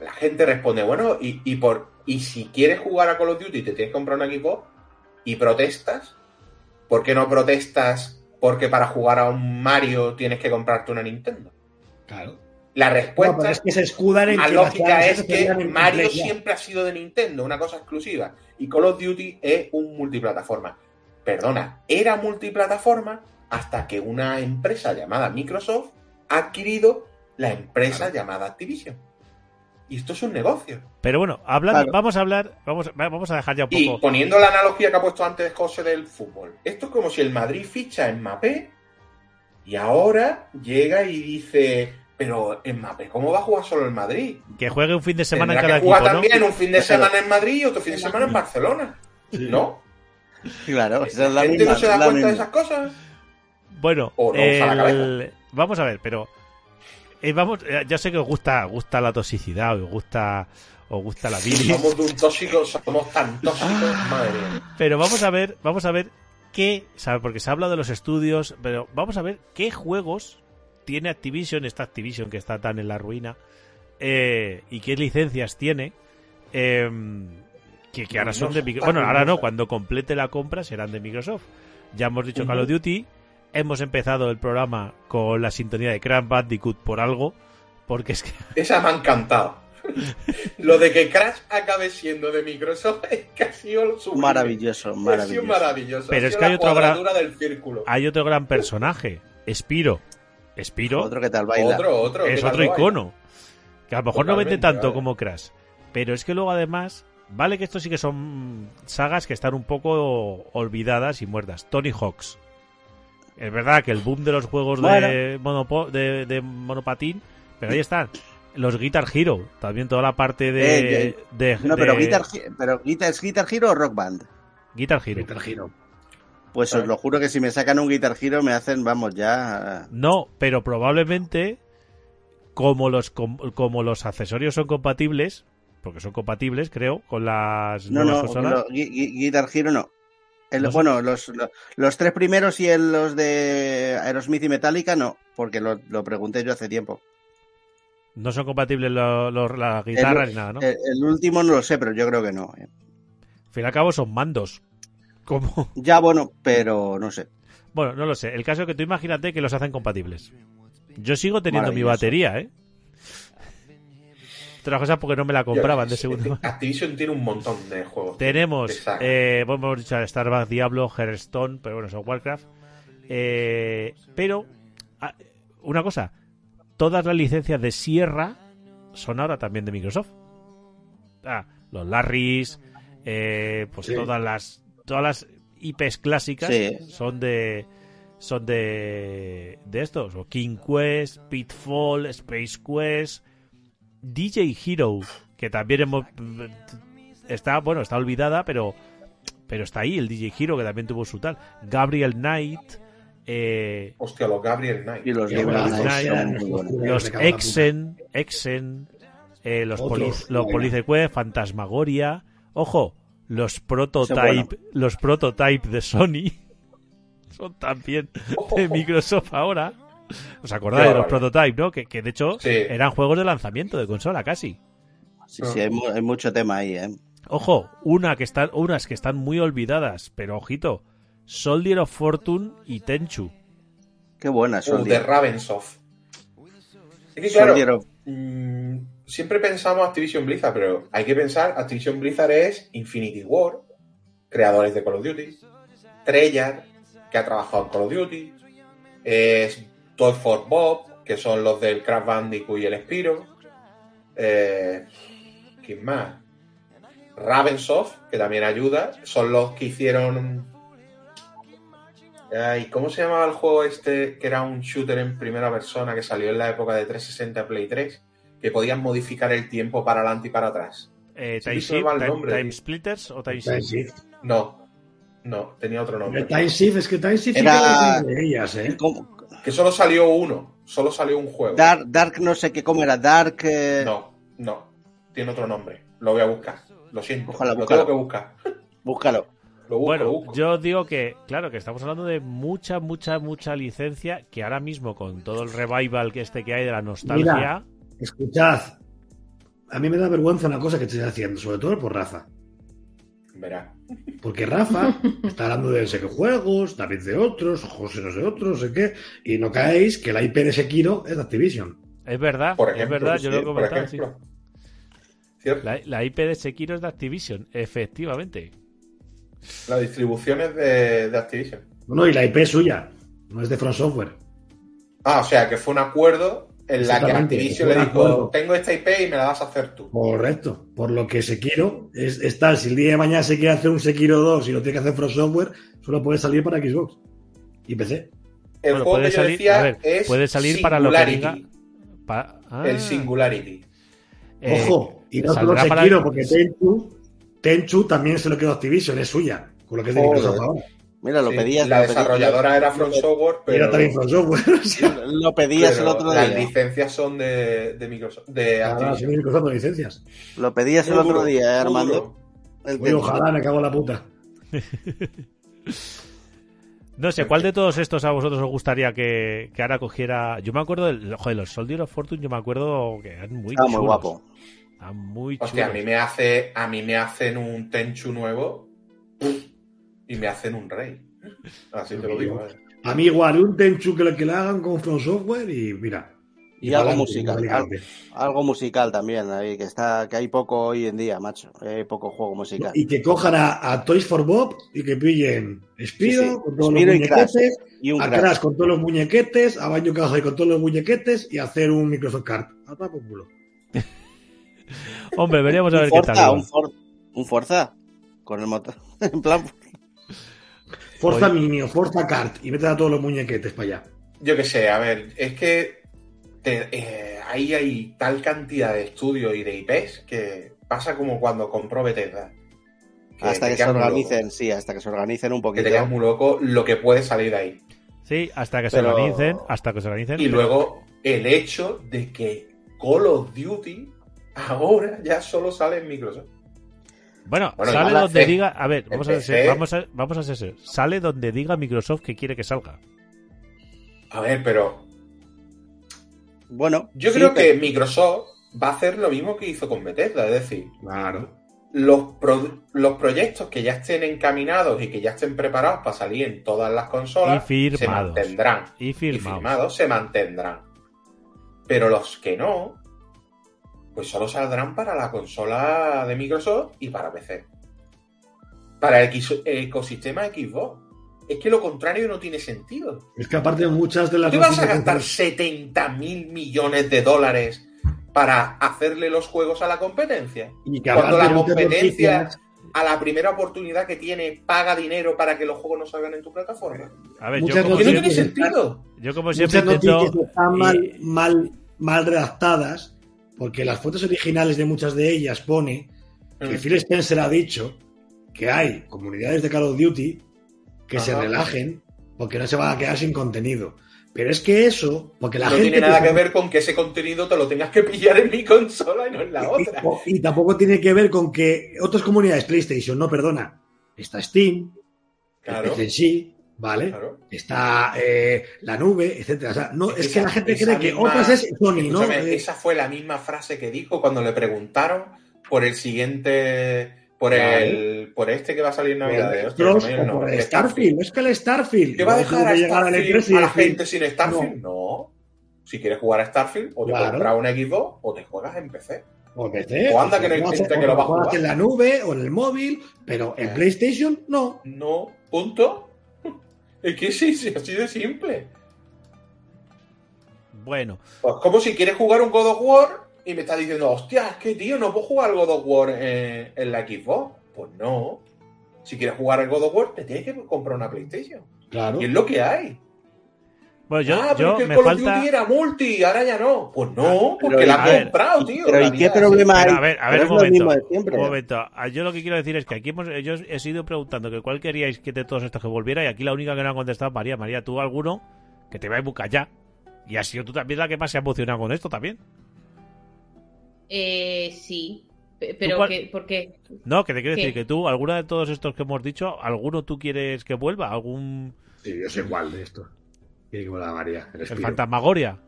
La gente responde, bueno, y, y por y si quieres jugar a Call of Duty te tienes que comprar un equipo y protestas, ¿por qué no protestas porque para jugar a un Mario tienes que comprarte una Nintendo? Claro. La respuesta es que se escudan en la lógica es que Mario siempre ha sido de Nintendo, una cosa exclusiva, y Call of Duty es un multiplataforma. Perdona, era multiplataforma hasta que una empresa llamada Microsoft ha adquirido la empresa llamada Activision. Y esto es un negocio. Pero bueno, hablando, Claro. vamos a hablar, vamos, vamos a dejar ya un Y poco. poniendo la analogía que ha puesto antes José del fútbol, esto es como si el Madrid ficha en Mbappé y ahora llega y dice, pero en Mbappé, ¿cómo va a jugar solo el Madrid? Que juegue un fin de semana en cada que equipo, ¿no? también un fin de semana en Madrid y otro fin de semana en Barcelona. ¿No? Claro, esa es la ¿La gente misma. no se da cuenta de esas cosas? Bueno, O no usa la el- vamos a ver, pero eh, vamos, eh, ya sé que os gusta, gusta la toxicidad, os gusta, os gusta la bilis, Somos de un tóxico, somos tan tóxicos, madre mía. pero vamos a ver, vamos a ver qué, sabe, porque se ha hablado de los estudios, pero vamos a ver qué juegos tiene Activision, esta Activision que está tan en la ruina, eh, y qué licencias tiene. eh, que, que ahora son de Microsoft. Bueno, ahora no, cuando complete la compra serán de Microsoft. Ya hemos dicho Call of Duty. Hemos empezado el programa con la sintonía de Crash Bandicoot por algo. Porque es que. Esa me ha encantado. Lo de que Crash acabe siendo de Microsoft es que ha sido sublime. Maravilloso, Ha sido maravilloso. Pero Ha es que hay otro gran- del círculo. Hay otro gran personaje, Spiro. Spiro Otro que tal baila. Otro, otro. es otro baila. icono. Que a lo mejor no vende tanto vale. como Crash. Pero es que luego además. Vale que estos sí que son sagas que están un poco olvidadas y muertas. Tony Hawks. Es verdad que el boom de los juegos de, monopo- de, de monopatín, pero ahí están. Los Guitar Hero, también toda la parte de... Eh, eh, de- No, pero de- Guitar, pero Guitar, ¿es Guitar Hero o Rock Band? Guitar Hero. Guitar Hero. Pues os lo juro que si me sacan un Guitar Hero me hacen, vamos, ya... No, pero probablemente como los com- como los accesorios son compatibles, porque son compatibles, creo, con las No, nuevas no, consolas. Guitar Hero no. El- No bueno, los, lo- los tres primeros y el- los de Aerosmith y Metallica no, porque lo, lo pregunté yo hace tiempo. No son compatibles lo- lo- las guitarras ni nada, ¿no? El, el último no lo sé, pero yo creo que no. eh. Al fin y al cabo son mandos. Como... Ya bueno, pero no sé. Bueno, no lo sé. El caso es que tú imagínate que los hacen compatibles. Yo sigo teniendo mi batería, ¿eh? Otra cosa porque no me la compraban de segunda mano. Activision tiene un montón de juegos. Tenemos, eh, bueno, hemos dicho Starbucks, Diablo, Hearthstone, pero bueno, son Warcraft. Eh, pero, ah, una cosa, todas las licencias de Sierra son ahora también de Microsoft. Ah, los Larrys, eh, pues Sí. todas las todas las IPs clásicas Sí. son de son de de estos, o King Quest, Pitfall, Space Quest, DJ Hero, que también hemos está bueno, está olvidada, pero pero está ahí el DJ Hero que también tuvo su tal, Gabriel Knight, eh, Hostia, los Gabriel Knight. Y los los. Exen, Exen, eh, los, Otros, poli- los. Police Quest, Fantasmagoria, ojo, los prototype, los prototype de Sony son también de Microsoft ahora. ¿Os acordáis de los barbaridad. prototype, no? Que, que de hecho Sí. eran juegos de lanzamiento de consola casi. Sí, sí, hay, mu- hay mucho tema ahí, ¿eh? Ojo, una que están, unas que están muy olvidadas, pero ojito, Soldier of Fortune y Tenchu. Qué buenas Uh, son. de Ravensoft. Es que claro, Soldier of- mm, siempre pensamos Activision Blizzard, pero hay que pensar, Activision Blizzard es Infinity War, creadores de Call of Duty, Treyarch, que ha trabajado en Call of Duty, es Toy for Bob, que son los del Crash Bandicoot y el Spiro, eh, ¿quién más? Ravensoft, que también ayuda, son los que hicieron Ay, ¿Cómo se llamaba el juego este que era un shooter en primera persona que salió en la época de 360 Play 3? Que podían modificar el tiempo para adelante y para atrás. Eh, Time, Shift, el nombre, Time. Splitters o Time Time Shift? Shift. No, no, tenía otro nombre. El Time Shift, es que Time Shift Era- de ellas, ¿eh? ¿Cómo? Que solo salió uno, solo salió un juego. Dark, Dark no sé qué, ¿cómo era? Dark... eh, No, no, tiene otro nombre. Lo voy a buscar. Lo siento, Ojalá, lo búscalo. tengo que buscar. Búscalo. Lo busco, Bueno, lo busco. yo digo que, claro, que estamos hablando de mucha, mucha, mucha licencia que ahora mismo con todo el revival que este que hay de la nostalgia, Mira. Escuchad, a mí me da vergüenza una cosa que estoy haciendo, sobre todo por Rafa. Verá. Porque Rafa está hablando de no sé qué juegos, David de otros, José no sé otros, no sé qué, y no caéis que la IP de Sekiro es de Activision. es verdad, Por es verdad, yo sí, lo he comentado, sí. La, la IP de Sekiro es de Activision, efectivamente. La distribución es de, de Activision. No, no, y la IP es suya, no es de Front Software. Ah, o sea, que fue un acuerdo En la que Activision le dijo, tengo esta IP y me la vas a hacer tú. Correcto. Por lo que Sekiro es, está, si el día de mañana se quiere hacer un Sekiro 2 y lo tiene que hacer From Software, solo puede salir para Xbox y PC. El Bueno, juego puede que yo decía ver, es puede salir para lo que Singularity. diga- Pa- ah, El Singularity. eh, Ojo, y no solo saldrá para- Sekiro, porque Tenchu, Tenchu también se lo quedó Activision, es suya, con lo que es de Joder. Microsoft ahora. Mira, lo Sí, pedías. la lo pedías- desarrolladora era From Software, Y era pero, también From Software. Lo pedías el pero otro las día. licencias son de, de Microsoft, de ahora Microsoft de licencias. Lo pedías el otro día, ¿eh. Armando. Oye, ojalá me cago en la puta. No sé, ¿cuál de todos estos a vosotros os gustaría que, que ahora cogiera? Yo me acuerdo del, joder, los Soldier of Fortune, yo me acuerdo que eran muy Está muy chulos. guapo. Están muy Hostia, a chulos. mí me hace, a mí me hacen un Tenchu nuevo y me hacen un rey. Así te lo digo. eh. A mí igual, un Tenchu que que le hagan con From Software y mira. Y algo musical. Algo musical también, ahí, que está, que hay poco hoy en día, macho. Hay poco juego musical. Y que cojan a, a Toys for Bob y que pillen Spiro Sí, sí. con todos los muñequetes, Y un a. Crash con todos los muñequetes, a Banjo Kazooie con todos los muñequetes y hacer un Microsoft Card. A tomar por culo. Hombre, veríamos a ver qué tal. un. For- un Forza. Con el motor. en plan, Forza Oye. Mini o Forza Kart y meten a todos los muñequetes para allá. Yo qué sé, a ver, es que te- eh, ahí hay tal cantidad de estudios y de IPs que pasa como cuando compró Bethesda. hasta que se organicen, sí, hasta que se organicen un Que poquito. te quedas muy loco lo que puede salir de ahí. Sí, hasta que se organicen, hasta que se organicen. Y luego el hecho de que Call of Duty ahora ya solo sale en Microsoft. Bueno, Bueno, sale donde hace- diga. A ver, vamos a, ser, vamos, a, vamos a ser serios. Sale donde diga Microsoft que quiere que salga. A ver, pero Bueno, yo sí, creo que pero- Microsoft va a hacer lo mismo que hizo con Bethesda, es decir, Claro. los, pro- los proyectos que ya estén encaminados y que ya estén preparados para salir en todas las consolas Y se mantendrán. Y Y firmados se mantendrán. Pero los que no, pues solo saldrán para la consola de Microsoft y para PC. Para el equis- ecosistema Xbox. Es que lo contrario no tiene sentido. Es que aparte muchas de ¿Tú las te vas a gastar 70 mil millones de dólares para hacerle los juegos a la competencia? y que cuando la competencia- A la primera oportunidad que tiene, paga dinero para que los juegos no salgan en tu plataforma. A ver, yo Muchas como, no tiene sentido. yo como siempre muchas intento. noticias están y- mal, mal, mal redactadas porque las fuentes originales de muchas de ellas pone que Mm. Phil Spencer ha dicho que hay comunidades de Call of Duty que se Ajá. relajen porque no se van a quedar sin contenido. Pero es que eso, porque la no gente... tiene nada que ver con que ese contenido te lo tengas que pillar en mi consola y no en la otra. Y, y tampoco tiene que ver con que otras comunidades PlayStation, no, perdona. Está Steam, Claro, PC en sí, ¿vale? claro. Está eh, la nube, etcétera. O sea, no, es que la gente cree que otras es Sony, ¿no? Eh, esa fue la misma frase que dijo cuando le preguntaron por el siguiente. Por Vale. el. Por este que va a salir en Navidad. el hostia, por el el Starfield. Es que el Starfield. ¿Qué va a dejar a, tuvo que llegar al Starfield E3 y a la gente sin Starfield? No. Si quieres jugar a Starfield, o te Claro. compras un Xbox o te juegas en PC. O PC, O anda que no que lo va a jugar. en la nube o en el móvil, pero en Eh. PlayStation no. No, punto. Es que sí, sí, así de simple. Bueno, Pues como si quieres jugar un God of War y me estás diciendo, hostia, es que tío, no puedo jugar God of War en, en la Xbox. Pues no. Si quieres jugar el God of War, te tienes que comprar una PlayStation. Claro. Y es lo que hay. Bueno yo, ah, pero yo es que el me Call of falta. Duty era multi, ahora ya no. Pues no, Pero, porque la a has ver, comprado, tío. Pero ¿y qué problema hay? Pero a ver, a ver, Pero un momento. siempre. Un momento. Ah, Yo lo que quiero decir es que aquí hemos, yo he sido preguntando que cuál queríais que de todos estos que volviera y aquí la única que no ha contestado es María. María, tú alguno que te va a buscar ya. Y has sido tú también la que más se ha emocionado con esto también. Eh, sí. Pe- Pero cuál- que, porque No, que te quiero ¿Qué? decir que tú, alguna de todos estos que hemos dicho, alguno tú quieres que vuelva, algún Sí, yo sé cuál de esto. Volar María. El el. Fantasmagoria.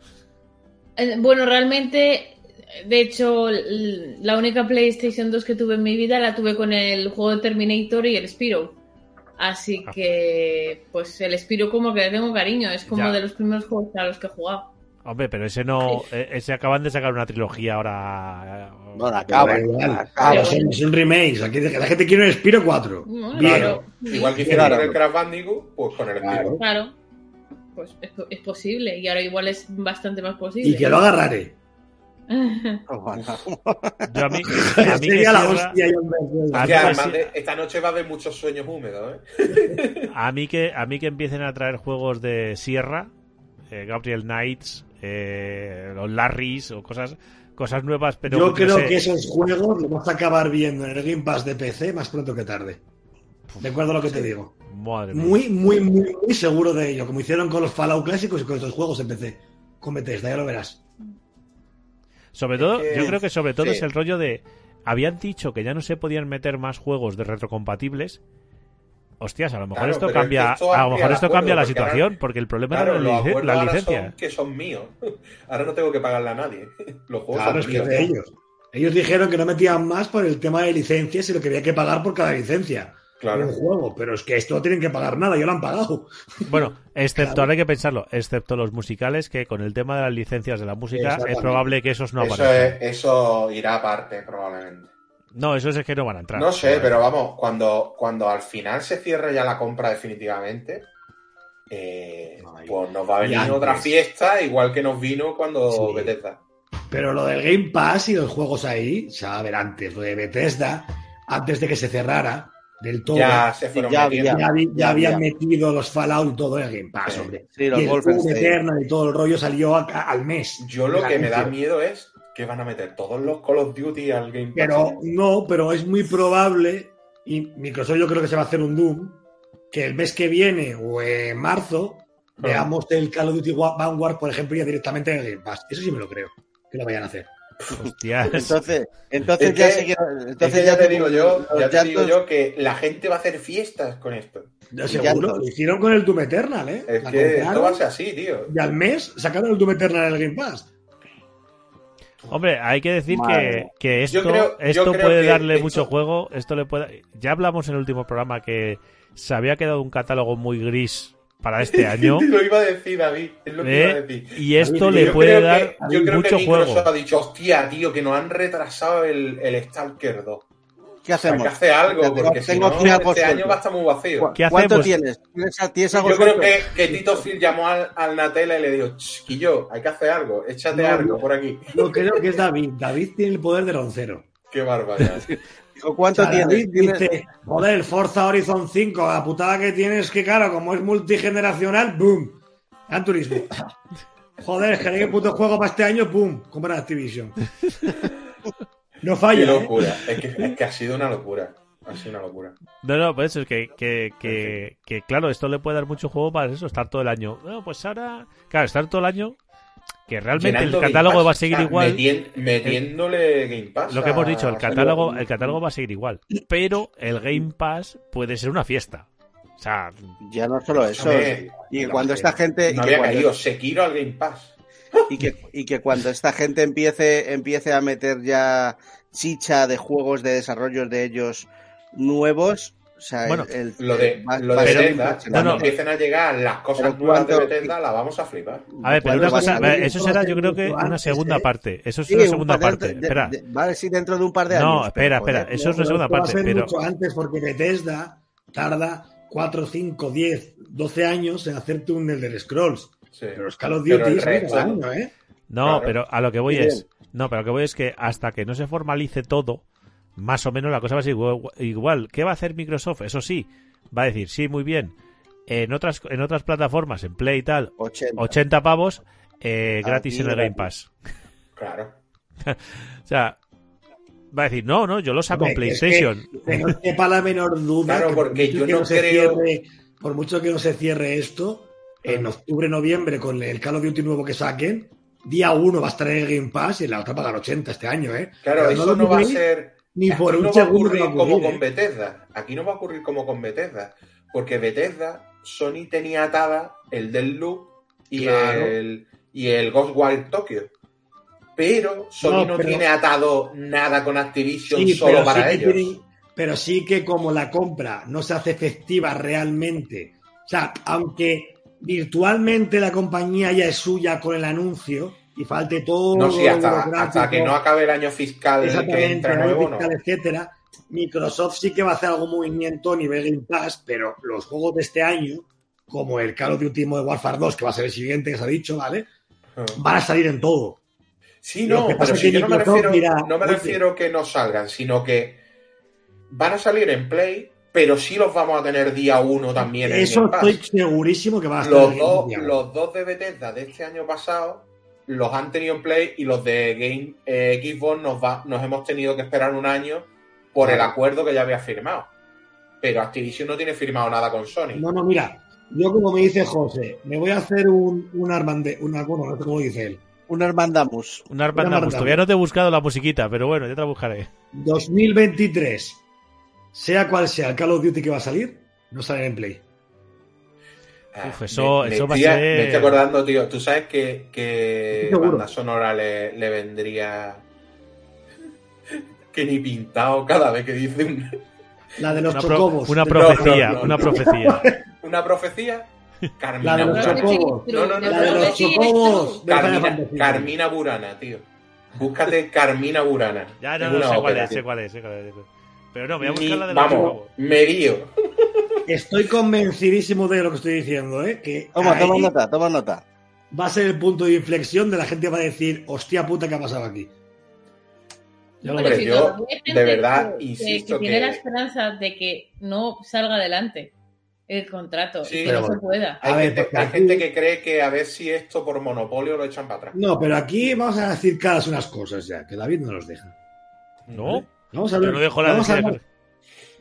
Eh, Bueno, realmente, de hecho, la única PlayStation 2 que tuve en mi vida la tuve con el juego de Terminator y el Spiro. Así Ah. que, pues el Spiro como que le tengo cariño, es como Ya. de los primeros juegos a los que he jugado. Hombre, pero ese no, eh, ese acaban de sacar una trilogía ahora. eh, Bueno, acaba. Da igual. acaba. Pero son, son remakes. Aquí la gente quiere el Spiro 4. Bueno, Bien. Claro. Igual que hicieron el Crash Bandicoot, pues con el Claro. Spiro. Claro. Pues es, es posible. Y ahora igual es bastante más posible. Y que lo agarraré. Yo a mí, a mí Sería la Sierra- hostia. yo me- A mí además de- esta noche va a haber muchos sueños húmedos, ¿eh? A mí que a mí que empiecen a traer juegos de Sierra, eh, Gabriel Knights, eh, los Larrys o cosas cosas nuevas, pero Yo creo sé. que esos juegos los vas a acabar viendo en el Game Pass de PC más pronto que tarde. ¿De acuerdo a lo que te digo? Madre. Muy, muy, muy, muy seguro de ello. Como hicieron con los Fallout clásicos y con estos juegos en PC. Con Bethesda, ya lo verás. Sobre todo, que- yo creo que sobre todo sí. es el rollo de habían dicho que ya no se podían meter más juegos de retrocompatibles. Hostias, a lo mejor Claro, esto cambia, esto a lo mejor esto acuerdo, cambia la porque ahora- situación, porque el problema Claro, era la, lic- la licencia. son que son míos. Ahora no tengo que pagarle a nadie. Los juegos Claro, son es que míos. ellos. Ellos dijeron que no metían más por el tema de licencias y lo que había que pagar por cada licencia. Claro. Un juego, pero es que esto no tienen que pagar nada, ya lo han pagado. Bueno, excepto, Claro. ahora hay que pensarlo, excepto los musicales, que con el tema de las licencias de la música es probable que esos no eso, aparezcan. es- eso irá aparte, probablemente. No, esos es que no van a entrar. No sé, pero vamos, cuando, cuando al final se cierre ya la compra definitivamente, eh, pues nos va a venir otra fiesta, igual que nos vino cuando Sí. Bethesda. Pero lo del Game Pass y los juegos ahí, o sea, a ver, antes, lo de Bethesda, antes de que se cerrara del todo, Ya se fueron ya metiendo. habí- ya ya habían había. metido los Fallout y todo en el Game Pass, Sí. hombre. Sí, los y el Doom Wolfenstein. Eternal y todo el rollo salió a- a- al mes. Yo lo que me da miedo es que van a meter todos los Call of Duty al Game Pass. Pero no, pero es muy probable, y Microsoft yo creo que se va a hacer un Doom, que el mes que viene o en marzo veamos el Call of Duty Vanguard, por ejemplo, ya directamente en el Game Pass. Eso sí me lo creo, que lo vayan a hacer. Hostias. Entonces, entonces Es ya que- Es que ya te digo yo, ya te digo yo que la gente va a hacer fiestas con esto. Yo Y seguro, ya- lo hicieron con el Doom Eternal, ¿eh? Es La que esto va a ser así, tío. y al mes sacaron el Doom Eternal en el Game Pass. Hombre, hay que decir que, que esto, Yo creo- yo esto puede que darle mucho juego. Esto le puede. Ya hablamos en el último programa que se había quedado un catálogo muy gris para este año. Lo iba a decir, David. Es lo que iba a ¿eh? decir. Y esto David, le yo puede dar que, yo creo mucho que Microsoft juego. ha dicho, hostia, tío, que nos han retrasado el, el Stalker 2. ¿Qué Hay hacemos? que hacer algo, Tengo- porque si no, este año va a estar muy vacío. ¿Cu- ¿Qué ¿Cuánto tienes? ¿Tienes, tienes algo Yo creo que, que Tito Phil llamó al, al Natela y le dijo, chiquillo, hay que hacer algo, échate No, algo no. por aquí. Yo creo que es David. David tiene el poder del oncero. Qué barbaridad. ¿Cuánto O sea, tienes? Dice, joder, el Forza Horizon 5, la putada que tienes que, claro, como es multigeneracional, boom. Gran turismo. Joder, que puto juego para este año, boom. Compra Activision. No Qué falla, ¿eh? locura. Es que, es que ha sido una locura. Ha sido una locura. No, no, por eso es que, que, que, que, claro, esto le puede dar mucho juego para eso, estar todo el año. No, pues ahora, claro, estar todo el año, que realmente Llenando el catálogo Pass, va a seguir igual. metien- metiéndole Game Pass. Lo que hemos dicho, el a- catálogo, el catálogo va a seguir igual. Pero el Game Pass puede ser una fiesta. O sea, Ya no solo eso. Y cuando esta gente. No había cuando- caído Sekiro al Game Pass. y que, y que cuando esta gente empiece, empiece a meter ya chicha de juegos de desarrollos de ellos nuevos, sea, Bueno, el, Lo de, va- lo va a de ser Bethesda, cuando No, no. empiecen a llegar las cosas nuevas de Bethesda, la vamos a flipar. a ver, pero ¿Cuándo una a cosa, eso será yo creo que una segunda parte. Eso es Sí, una un segunda parte. de- Espera. de- vale, sí, dentro de un par de No, años. espera, pero, espera, joder, eso es una segunda va a parte, ser pero- mucho antes porque Bethesda tarda 4, 5, 10, 12 años en hacerte un Elder Scrolls. Sí. Pero los Call of Duty es resto- cada año, ¿eh? No, Claro. pero a lo que voy es. No, pero lo que voy es que hasta que no se formalice todo, más o menos la cosa va a ser igual. ¿Qué va a hacer Microsoft? Eso sí, va a decir, sí, muy bien. En otras, en otras plataformas, en Play y tal, 80. 80 pavos eh, gratis en el Game. Pass. Claro. O sea, va a decir, no, no, yo lo saco en PlayStation. Que no quepa la menor duda. Claro, que por porque mucho yo que no se creo- cierre- por mucho que no se cierre esto, en octubre, noviembre, con el Call of Duty nuevo que saquen, día uno va a estar en el Game Pass y en la otra pagar 80 este año, ¿eh? Claro, Pero eso lo no va a dudéis ser. Ni aquí por un no va a ocurrir como con. Bethesda. Aquí no va a ocurrir como con Bethesda. Porque Bethesda, Sony tenía atada el del Loop y, Claro. el, y el Ghostwire Tokyo. Pero Sony No, no, pero- tiene atado nada con Activision Sí, solo para sí ellos. tienen- pero sí que como la compra no se hace efectiva realmente, o sea, aunque virtualmente la compañía ya es suya con el anuncio y falte todo No, sí, hasta, que no acabe el año fiscal que entra no. fiscal, etcétera, Microsoft sí que va a hacer algún movimiento a nivel Game Pass, pero los juegos de este año, como el Call of Duty Modern Warfare 2, que va a ser el siguiente que se ha dicho, ¿vale? Ah. Van a salir en todo. Sí, no, pero si yo no me refiero, no me refiero que no salgan, sino que van a salir en Play, pero sí los vamos a tener día uno también en Eso estoy segurísimo que va a estar Los dos, los dos de Bethesda de este año pasado los han tenido en Play y los de Game eh, Xbox nos, va, nos hemos tenido que esperar un año por el acuerdo que ya había firmado. Pero Activision no tiene firmado nada con Sony. No, no, mira, yo como me dice José, me voy a hacer un, un armande, una, bueno, no sé cómo dice él. Un Armandamus. Un Armandamus. Armandamus. Todavía no te he buscado la musiquita, pero bueno, ya te la buscaré. 2023, sea cual sea el Call of Duty que va a salir, no sale en Play. Ah, Uf, eso- eso va a estoy- ser- Me estoy acordando, tío. Tú sabes que, que banda sonora le, le vendría que ni pintado cada vez que dice un- La de los Una, pro- chocobos. una profecía, no, no, una no. profecía. una profecía. La Carmina de los chocobos. No, no, no, La de los chocobos. Carmina, Burana, tío. Búscate Carmina Burana. Ya no, no una sé cuál es, sé cuál es, sé cuál es. Pero no, voy a Ni- buscar la de los Vamos, chocobos. me lío. Estoy convencidísimo de lo que estoy diciendo, ¿eh? Que Toma, toma nota, toma nota. va a ser el punto de inflexión de la gente va a decir, hostia puta, ¿qué ha pasado aquí? Yo, gente de verdad, que- insisto que, tiene que- la esperanza de que no salga adelante el contrato Sí. y que Pero no bueno. se pueda. Hay, A ver, gente, hay aquí- gente que cree que a ver si esto por monopolio lo echan para atrás. No, pero aquí vamos a decir caras unas cosas ya, que David no nos deja. No, Vamos a yo hablar, no dejo la vamos, a decir- hablar,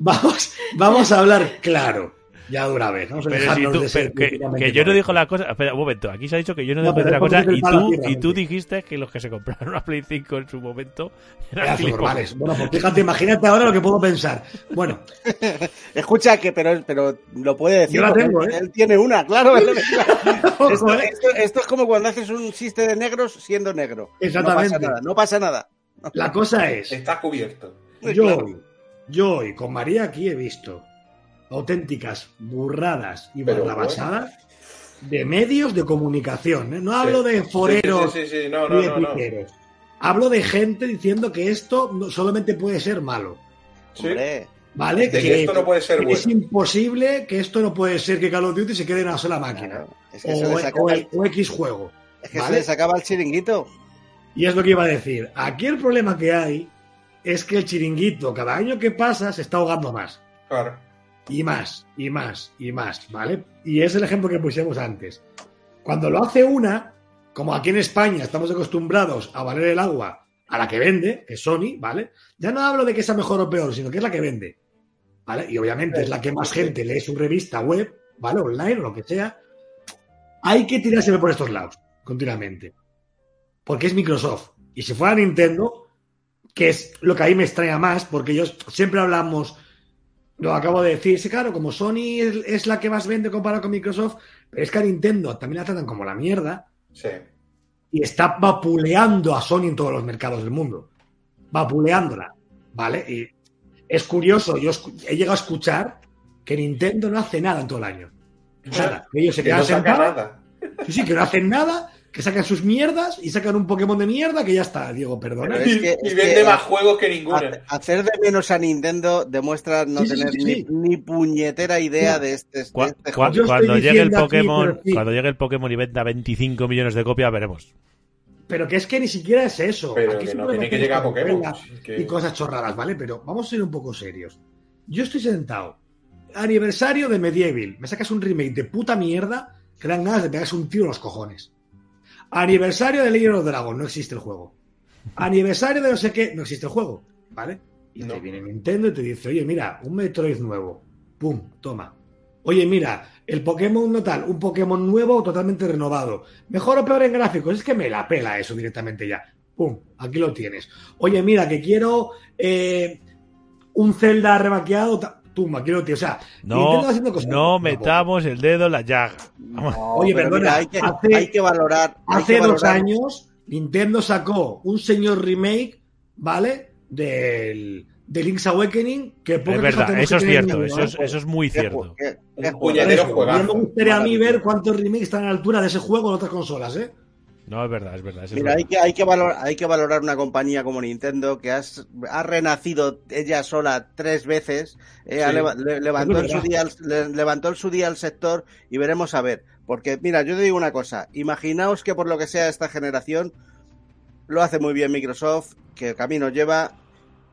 vamos, vamos a hablar claro, ya de una vez. Vamos a Pero si tú, de ser pero que, yo no digo la cosa. Espera, un momento. Aquí se ha dicho que yo no No, digo pero la cosa. Y tú, tierra, y tú gente. dijiste que los que se compraron una Play 5 en su momento eran normales. Bueno, pues fíjate, imagínate ahora lo que puedo pensar. Bueno, Escucha, que pero, pero lo puede decir. Yo la tengo, él, ¿eh? él tiene una, claro. él- esto, ¿eh? esto- esto es como cuando haces un chiste de negros siendo negro. Exactamente. No pasa nada, no pasa nada. la cosa es, Está cubierto. yo Claro. Yo hoy con María aquí he visto auténticas burradas y barrabasadas de medios de comunicación. ¿eh? No hablo de foreros Sí, sí, sí, sí, no. Hablo de gente diciendo que esto no- solamente puede ser malo. ¿Vale? de que esto no puede ser bueno. es imposible que esto no puede ser que Call of Duty se quede en una sola máquina. claro, es que se O, acaba, el- o X juego. es que ¿vale? se les acaba el chiringuito. Y es lo que iba a decir. Aquí el problema que hay es que el chiringuito, cada año que pasa, se está ahogando más. Claro. Y más, y más, y más, ¿vale? Y es el ejemplo que pusimos antes. Cuando lo hace una, como aquí en España estamos acostumbrados a valer el agua a la que vende, que es Sony, ¿vale? Ya no hablo de que sea mejor o peor, sino que es la que vende, ¿vale? Y obviamente es la que más gente lee su revista web, ¿vale? Online o lo que sea. Hay que tirarse por estos lados, continuamente. Porque es Microsoft. Y si fuera Nintendo, que es lo que a mí me extraña más, porque ellos siempre hablamos, lo acabo de decir, sí, claro, como Sony es, es la que más vende comparado con Microsoft, pero es que a Nintendo también la tratan como la mierda Sí. y está vapuleando a Sony en todos los mercados del mundo. Vapuleándola, ¿vale? Y es curioso, yo he llegado a escuchar que Nintendo no hace nada en todo el año. Nada. Que ellos se Que quedan no saca sentados, nada. sí, sí, que no hacen nada, que sacan sus mierdas y sacan un Pokémon de mierda que ya está, Diego, perdona. Es Y, que- y es vende que- más juegos que ninguno. Hace- Hacer de menos a Nintendo demuestra no Sí, tener sí, ni, sí. ni puñetera idea de este, de Cua- este cuando llegue el aquí, Pokémon, cuando llegue el Pokémon y venda 25 millones de copias, veremos. Pero que es que ni siquiera es eso. Pero Aquí que no tiene que llegar a Pokémon. que- Y cosas chorradas, ¿vale? Pero vamos a ser un poco serios. Yo estoy sentado. Aniversario de Medieval. Me sacas un remake de puta mierda que dan ganas de pegarse un tiro en los cojones. Aniversario de Legend of Dragon. No existe el juego. Aniversario de no sé qué. No existe el juego. ¿Vale? Y No. te viene Nintendo y te dice, oye, mira, un Metroid nuevo. Pum, toma. Oye, mira, el Pokémon no tal, un Pokémon nuevo totalmente renovado. Mejor o peor en gráficos, es que me la pela eso directamente ya. Pum, aquí lo tienes. Oye, mira, que quiero eh, un Zelda remaqueado. Aquí lo tienes. O sea, Nintendo No, haciendo cosas. no metamos el dedo en la llaga. Vamos. No, Oye, pero perdona, mira, hay, que, hace- hay que valorar. hay Hace que dos años, Nintendo sacó un señor remake, ¿vale? Del, de Link's Awakening, que Es verdad, eso es cierto, el eso es, eso es muy ¿Qué cierto. Eso, juegazo. ya me gustaría a mí ver cuántos remakes están a la altura de ese juego en otras consolas, ¿eh? No, es verdad, es verdad. es Mira, hay que, hay, que valorar, hay que valorar una compañía como Nintendo que has, ha renacido ella sola tres veces, eh, Sí. le- levantó, en su día, al- le- levantó en su día al sector y veremos a ver. Porque, mira, yo te digo una cosa, imaginaos que por lo que sea esta generación lo hace muy bien Microsoft, que camino lleva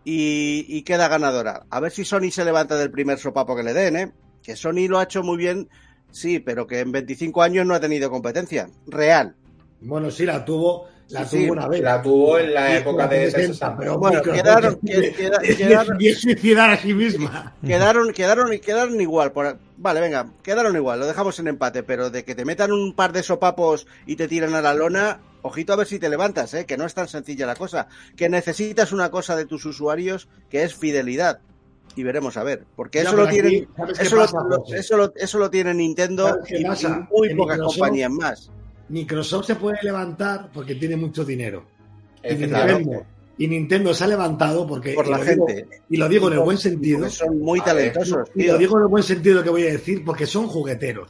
y, y queda ganadora. A ver si Sony se levanta del primer sopapo que le den, ¿eh? Que Sony lo ha hecho muy bien, sí, pero que en 25 años no ha tenido competencia real. Bueno, sí, la tuvo, la Sí, tuvo sí, una vez. La tuvo en la Sí, época de 360, 360. pero Bueno, quedaron- que- queda- quedaron- suicidar a sí misma. Quedaron, quedaron, quedaron igual. Por... Vale, venga, quedaron igual, lo dejamos en empate, pero de que te metan un par de sopapos y te tiran a la lona, ojito a ver si te levantas, ¿eh? que no es tan sencilla la cosa. Que necesitas una cosa de tus usuarios que es fidelidad. Y veremos a ver, porque Ya, eso lo aquí, tienen, ¿sabes qué eso lo, pasa, lo- José? eso lo- eso lo tiene Nintendo ¿Sabes qué y, muy En pocas Microsoft- compañías más. Microsoft se puede levantar porque tiene mucho dinero. Y. Nintendo, y Nintendo se ha levantado porque. Por la digo- gente. y lo digo en el buen sentido. Son muy talentosos, Y lo digo en el buen sentido que voy a decir, porque son jugueteros,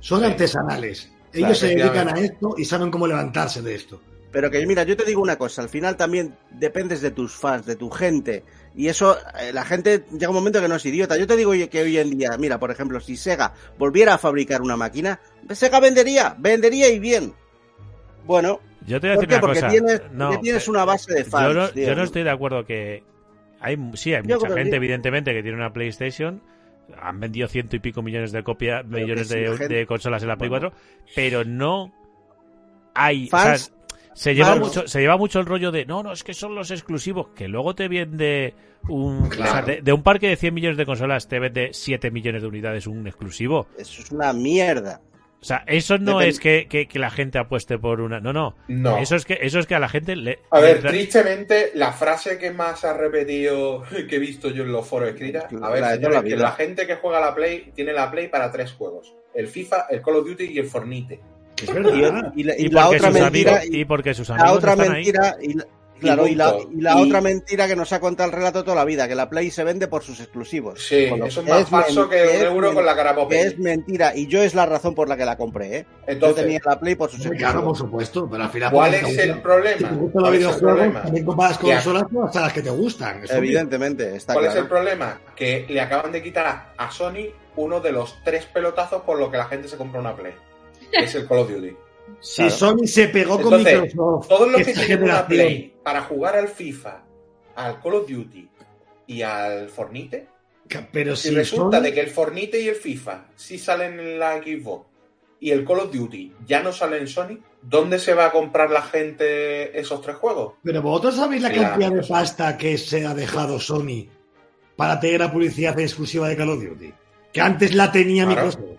son Sí. artesanales. Claro, Ellos se dedican a esto y saben cómo levantarse de esto. Pero que mira, yo te digo una cosa, al final también dependes de tus fans, de tu gente. Y eso, eh, la gente llega un momento que no es idiota. Yo te digo que hoy en día, mira, por ejemplo, si Sega volviera a fabricar una máquina, Sega vendería, vendería y bien. Bueno, Yo te voy a ¿por decir qué? una Porque cosa. tienes, No, tienes eh, una base de fans. yo, no, tío. yo no estoy de acuerdo que. Hay, sí, hay Yo mucha que- gente, evidentemente, que tiene una PlayStation. Han vendido ciento y pico millones de copias, millones de, consolas en la Play Bueno. 4, pero no hay. o Fans- sea, se lleva, mucho, se lleva mucho el rollo de no, no, es que son los exclusivos, que luego te vende un. o sea, de, de un parque de 100 millones de consolas, te vende 7 millones de unidades un exclusivo. Eso es una mierda. O sea, eso no Depende- es que, que- que la gente apueste por una. No, no. No. Eso es que eso es que a la gente le. A ver, tristemente, la frase que más ha repetido, que he visto yo en los foros escrita, a ver, La señores, que la gente que juega la Play tiene la Play para tres juegos. El FIFA, el Call of Duty y el Fornite. Es Y, verdad. y la, y y, la porque otra mentira, amigos, y porque sus la amigos otra están ahí. mentira, y la- claro, y la, punto. y la Y- otra mentira que nos ha contado el relato toda la vida, que la Play se vende por sus exclusivos. Sí, eso es más falso que un euro con la cara que es mentira y yo es la razón por la que la compré, ¿eh? yo Entonces, tenía la Play por sus Hombre, Claro, por exclusivos. supuesto, pero al final. ¿cuál es el gusta- problema? Si te gustan los ¿Cuál es el videojuegos, también compras consolas pues, hasta las que te gustan. Evidentemente, está ¿Cuál es el problema? Que le acaban de quitar a Sony uno de los tres pelotazos por lo que la gente se compra una Play. Es el Call of Duty. Si Claro. Sony se pegó con Entonces, Microsoft, Todos los que tienen una Play para jugar al FIFA, al Call of Duty y al Fornite, pero si si resulta Sony- de que el Fornite y el FIFA sí salen en la Xbox y el Call of Duty ya no sale en Sony, ¿dónde se va a comprar la gente esos tres juegos? Pero vosotros sabéis la cantidad de pasta que se ha dejado Sony para tener la publicidad exclusiva de Call of Duty. Que antes la tenía Claro. Microsoft.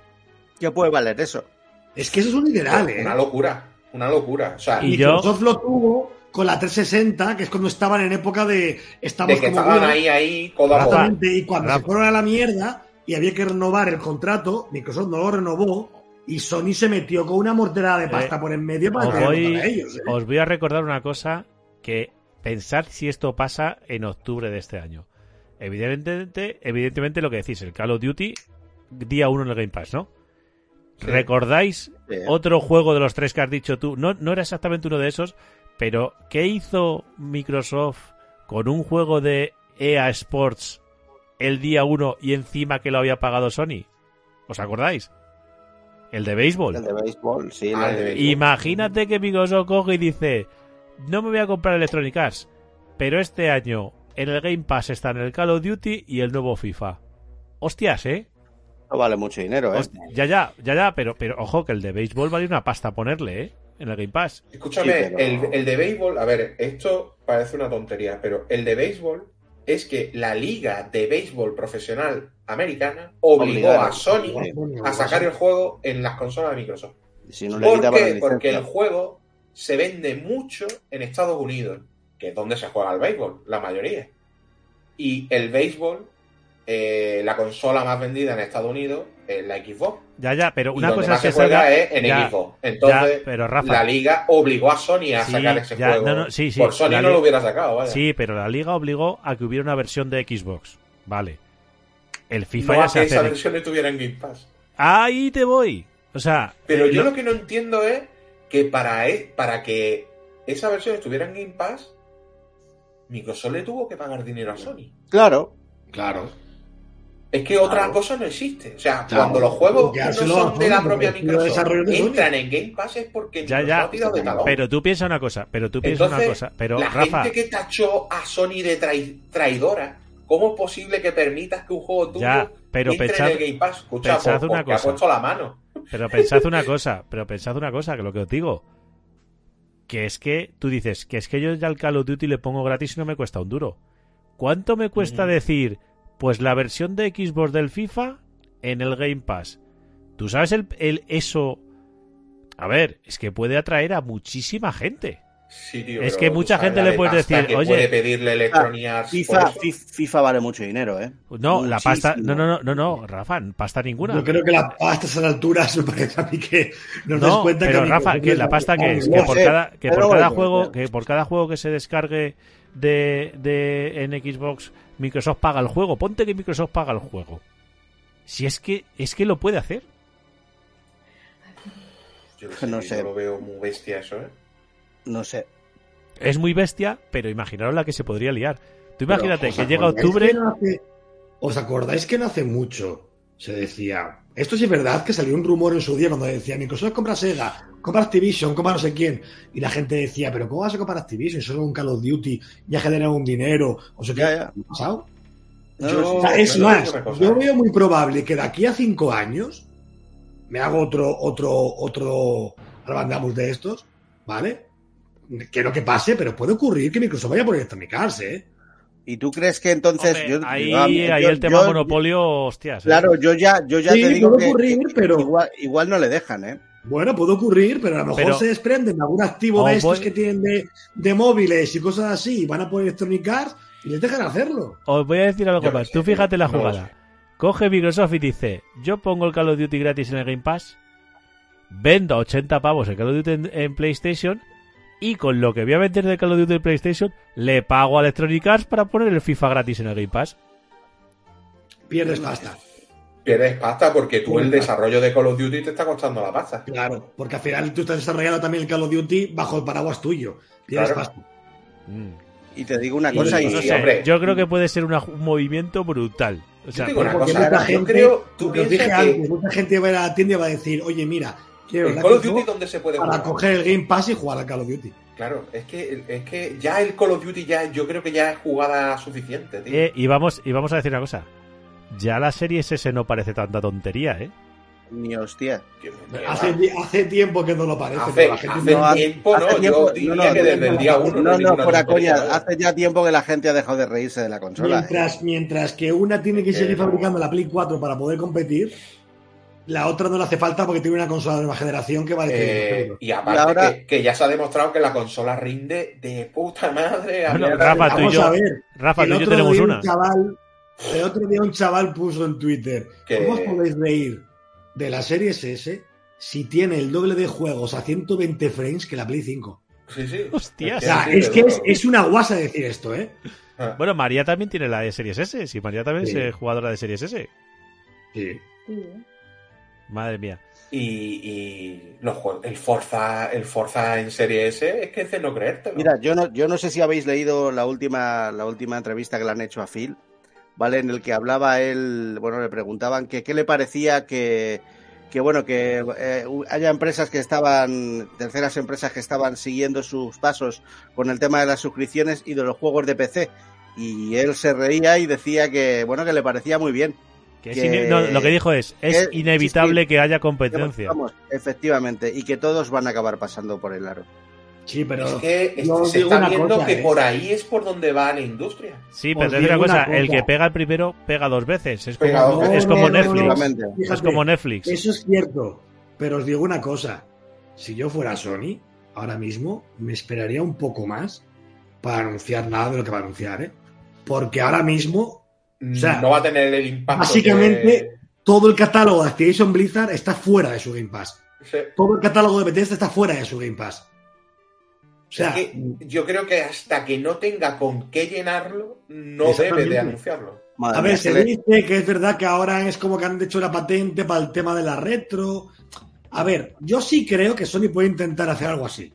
¿Qué puede valer eso? Es que eso es un ideal, ¿eh? Una locura, una locura. O sea, Y yo- Microsoft lo tuvo con la 360, que es cuando estaban en época de estamos de que como estaban bien. ahí, ahí, codo a codo. Exactamente, y cuando Rafa. se fueron a la mierda y había que renovar el contrato, Microsoft no lo renovó y Sony se metió con una morterada de pasta Eh, por en medio para os voy, para ellos. ¿eh? os voy a recordar una cosa que pensad si esto pasa en octubre de este año. Evidentemente, evidentemente lo que decís, el Call of Duty, día 1 en el Game Pass, ¿no? Sí. ¿Recordáis Sí. otro juego de los tres que has dicho tú? No, no era exactamente uno de esos, pero ¿qué hizo Microsoft con un juego de EA Sports el día 1 y encima que lo había pagado Sony? ¿Os acordáis? El de béisbol. El de béisbol, sí. Ah, el de de- béisbol. Imagínate que Microsoft coge y dice, no me voy a comprar Electronic Arts, pero este año en el Game Pass están el Call of Duty y el nuevo FIFA. Hostias, ¿eh? No vale mucho dinero, ¿eh? Ya, ya, ya, ya, pero, pero ojo que el de béisbol vale una pasta ponerle, ¿eh? En el Game Pass. Escúchame, Sí, pero- el, el de béisbol, a ver, esto parece una tontería, pero el de béisbol es que la liga de béisbol profesional americana obligó a Sony a sacar el juego en las consolas de Microsoft. Si no le ¿Por qué? Porque el juego se vende mucho en Estados Unidos, que es donde se juega el béisbol, la mayoría. Y el béisbol, eh, la consola más vendida en Estados Unidos es la Xbox. Ya, ya, pero Y una donde cosa más que se juega salga... es en ya, Xbox. Entonces, ya, pero Rafa, la liga obligó a Sony a Sí, sacar ese ya, juego. no, no, sí, sí, Por Sony no lo hubiera sacado, vaya. sí, pero la liga obligó a que hubiera una versión de Xbox. Vale. El FIFA no ya a se que hace... esa versión estuviera en Game Pass. Ahí te voy. O sea... Pero eh, yo lo- lo que no entiendo es que para, e- para que esa versión estuviera en Game Pass, Microsoft le tuvo que pagar dinero a Sony. Claro. Claro. Es que otra Claro. cosa no existe. O sea, Claro, cuando los juegos porque no lo son de la propia Microsoft de entran en Game Pass es porque Ya, Microsoft ya. ha tirado de talón. Pero tú piensa una cosa, pero tú piensa Entonces, una cosa. Pero, la Rafa, gente que tachó a Sony de trai- traidora, ¿cómo es posible que permitas que un juego tuyo Ya, pero entre pensad- en el Game Pass? Escucha, pensad por- una porque ha cosa. puesto la mano. pero pensad una cosa, pero pensad una cosa, que lo que os digo. Que es que tú dices, que es que yo ya al Call of Duty le pongo gratis y no me cuesta un duro. ¿Cuánto me cuesta Mm. decir, pues la versión de Xbox del FIFA en el Game Pass? ¿Tú sabes el, el eso? A ver, es que puede atraer a muchísima gente. Sí, tío, Es que mucha gente la le de puedes decir, que "Oye, puede pedirle por FIFA, vale mucho dinero, ¿eh? No, la pasta. No, no, no, no, no, Rafa, pasta ninguna. Yo creo que la, a estas alturas me parece a mí que nos No, das cuenta pero que Rafa, que la pasta que es, que por cada, que por cada juego, pero- que por cada juego que se descargue de, de en Xbox, Microsoft paga el juego. Ponte que Microsoft paga el juego. Si es que es que lo puede hacer. Yo no No sé, yo lo veo muy bestia eso, ¿eh? No sé. Es muy bestia, pero imaginaros la que se podría liar. Tú imagínate ¿os que llega octubre. que no hace- ¿Os acordáis que no hace mucho se decía? Esto sí es verdad que salió un rumor en su día cuando decía Microsoft compra Sega, compra Activision, compra no sé quién. Y la gente decía, pero ¿cómo vas a comprar Activision? Solo un Call of Duty, ya genera un dinero. O sea, ¿qué Ya, ya. ¿qué ha pasado? No, Yo-. O sea, es más, yo veo muy probable que de aquí a cinco años me hago otro, otro, otro Arbandamus de estos, ¿vale? Quiero que pase, pero puede ocurrir que Microsoft vaya por Electronic Arts, ¿eh? ¿Y tú crees que entonces Hombre, yo, ahí, yo- ahí yo- el tema yo- monopolio, hostias. ¿eh? Claro, yo ya, yo ya Sí, te digo puede que, ocurrir, que pero- igual, igual no le dejan, ¿eh? Bueno, puede ocurrir, pero a lo mejor Pero- se desprenden de algún activo Oh, de estos voy- que tienen de, de móviles y cosas así, y van a por Electronic Arts y les dejan hacerlo. Os voy a decir algo más. Tú fíjate la no jugada. sé. Coge Microsoft y dice, yo pongo el Call of Duty gratis en el Game Pass, vendo a 80 pavos el Call of Duty en, en PlayStation y con lo que voy a vender de Call of Duty PlayStation le pago a Electronic Arts para poner el FIFA gratis en el Game Pass. Pierdes pasta. Pierdes pasta porque tú el desarrollo de Call of Duty te está costando la pasta. Claro, porque al final tú estás desarrollando también el Call of Duty bajo el paraguas tuyo. Pierdes Claro. pasta. Mm. Y te digo una Y- cosa, y, No Sí, sé, hombre. yo creo que puede ser una- un movimiento brutal. O sea, Yo digo una Porque cosa, mucha yo gente, creo, tú que antes, mucha gente va a la tienda y va a decir, oye, mira, quiero el Call of Duty donde se puede para jugar. coger el Game Pass y jugar al Call of Duty. Claro, es que, es que ya el Call of Duty ya, yo creo que ya es jugada suficiente, tío. eh, y, vamos, y vamos a decir una cosa. Ya la serie S no parece tanta tontería, ¿eh? ni hostia. Hace, hace tiempo que no lo parece, Hace, pero la gente hace no hace- tiempo, no, hace tiempo- yo diría no, no, que desde el día uno. No, no, fuera coña. ¿no? Hace ya tiempo que la gente ha dejado de reírse de la consola. ¿eh? Mientras, mientras que una tiene que seguir no. fabricando la Play 4 para poder competir, la otra no le hace falta porque tiene una consola de nueva generación que vale 300 Eh, y aparte Y ahora- que, que ya se ha demostrado que la consola rinde de puta madre. Bueno, Rafa, tú y Vamos yo- a ver. Rafa, tú y yo otro tenemos día una. Un chaval, el otro día un chaval puso en Twitter, Que- ¿cómo os podéis reír de la serie SS si tiene el doble de juegos a 120 frames que la Play 5? Sí, sí. Hostias. O sea, sí, es que es, es una guasa decir esto, ¿eh? Ah, Bueno, María también tiene la de Series S. Si María también Sí. es eh, jugadora de Series S. Sí. Madre mía. Y, y los juegos- el Forza, el Forza en serie S es que es de no creértelo. Mira, yo no, yo no sé si habéis leído la última, la última entrevista que le han hecho a Phil, ¿vale? En el que hablaba él, bueno, le preguntaban que qué le parecía que, que bueno, que eh, haya empresas que estaban, terceras empresas que estaban siguiendo sus pasos con el tema de las suscripciones y de los juegos de PC. Y él se reía y decía que, bueno, que le parecía muy bien. Que es Que- ine- no, lo que dijo es, es que- inevitable sí, sí. que haya competencia. Vamos, efectivamente, y que todos van a acabar pasando por el aro. Sí, pero es que es- se está viendo cosa, que ¿eh? por ahí es por donde va la industria. Sí, pero Os te digo una cosa, el que pega el primero pega dos veces. Es como, Pega dos veces. es como No, no, no, Netflix. Es como Netflix. Eso es cierto, pero os digo una cosa. Si yo fuera Sony, ahora mismo me esperaría un poco más para anunciar nada de lo que va a anunciar, ¿eh? Porque ahora mismo O sea, no va a tener el impacto. básicamente todo el catálogo de Activision Blizzard está fuera de su Game Pass. que- Sí. Todo el catálogo de Bethesda está fuera de su Game Pass. O sea, Es que yo creo que hasta que no tenga con qué llenarlo, no debe de anunciarlo. Madre a ver, que se le- dice que es verdad que ahora es como que han hecho la patente para el tema de la retro. A ver, yo sí creo que Sony puede intentar hacer algo así.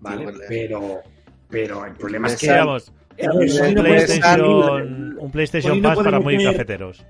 ¿Vale? Sí, vale. Pero, pero el problema es que. Ver, Sony un no PlayStation, un PlayStation Sony no Pass para muy meter- cafeteros.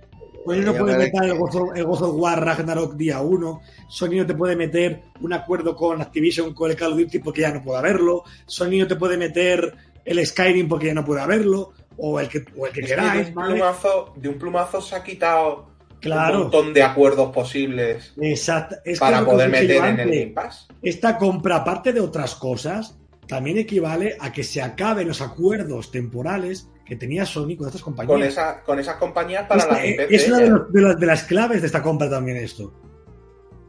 Sony no Eh, puede meter el gozo, el War Ragnarok día 1. Sony no te puede meter un acuerdo con Activision con el Call of Duty porque ya no puede haberlo. Sony no te puede meter el Skyrim porque ya no puede haberlo. O el que, o el que Es que de, queráis, un ¿vale? plumazo, de un plumazo se ha quitado un Claro. montón de acuerdos posibles Exacto. Es para poder meter en el. Game Pass. Esta compra, aparte de otras cosas, también equivale a que se acaben los acuerdos temporales que tenía Sony con estas compañías. Con, esa, con esas compañías para IPs es de una de, ellas. los- de las, de las claves de esta compra también esto.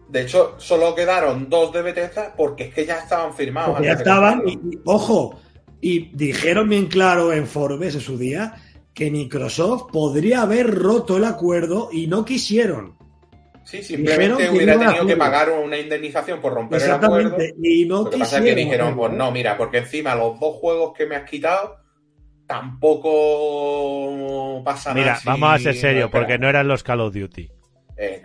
De hecho, solo quedaron dos de Bethesda porque es que ya estaban firmados. Porque ya estaban, y, ojo, y dijeron bien claro en Forbes en su día que Microsoft podría haber roto el acuerdo y no quisieron. Sí, simplemente que hubiera tenido que pagar una indemnización por romper el acuerdo. Exactamente. Y no Lo que pasa es que dijeron, pues no, mira, porque encima los dos juegos que me has quitado tampoco pasa nada. Mira, si vamos a ser serios, porque no eran los Call of Duty. Eh,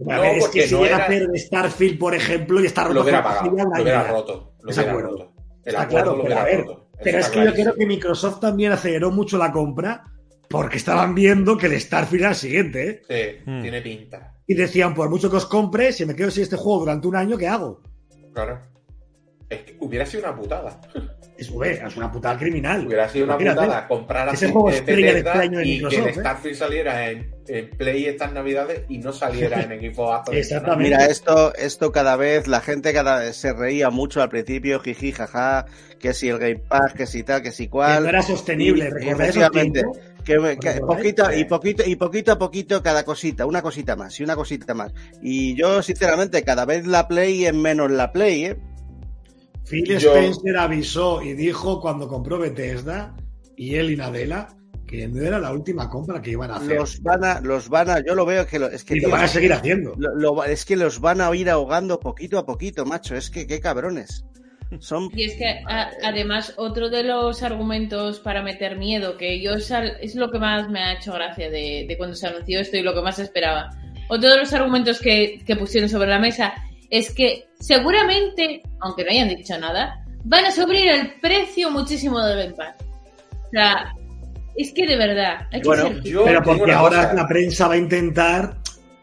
No, es que si no llega era- a hacer Starfield, por ejemplo, y está roto lo hubiera pagado, lo hubiera roto. Lo hubiera acuerdo. roto. El Está acuerdo claro, lo pero a hubiera ver, roto. Eso Pero es que yo creo que Microsoft también aceleró mucho la compra porque estaban viendo que el Starfield era el siguiente, ¿eh? Sí, Hmm. tiene pinta. Y decían, por mucho que os compre, si me quedo sin este juego durante un año, ¿qué hago? Claro. Es que hubiera sido una putada. Es, una putada criminal. Hubiera sido una Imagínate. putada comprar Ese así juego estrella de Bethesda este de y que el ¿eh? Starfield saliera en, en Play estas navidades y no saliera en equipo Xbox. Exactamente. Mira, esto, esto cada vez, la gente cada vez se reía mucho al principio, jiji, jaja, que si el Game Pass, que si tal, que si Que cual. no era sostenible, Y-. Que, ¿Recordáis? poquito, y poquito, y poquito a poquito cada cosita, una cosita más, y una cosita más. Y yo, sinceramente, cada vez la Play es menos la Play, ¿eh? Phil Yo- Spencer avisó y dijo cuando compró Bethesda y él y Nadella que no era la última compra que iban a hacer. Los van a, los van a, yo lo veo que lo, es que y lo van a seguir haciendo. lo- lo- es que los van a ir ahogando poquito a poquito, macho. Es que qué cabrones. Son Y es que a- además otro de los argumentos para meter miedo, que yo sal- es lo que más me ha hecho gracia de, de cuando se anunció esto y lo que más esperaba. Otro de los argumentos que, que pusieron sobre la mesa es que seguramente, aunque no hayan dicho nada, van a subir el precio muchísimo del Pass. O sea, es que de verdad, hay que Bueno, ser- Yo Pero porque ahora cosa, la prensa va a intentar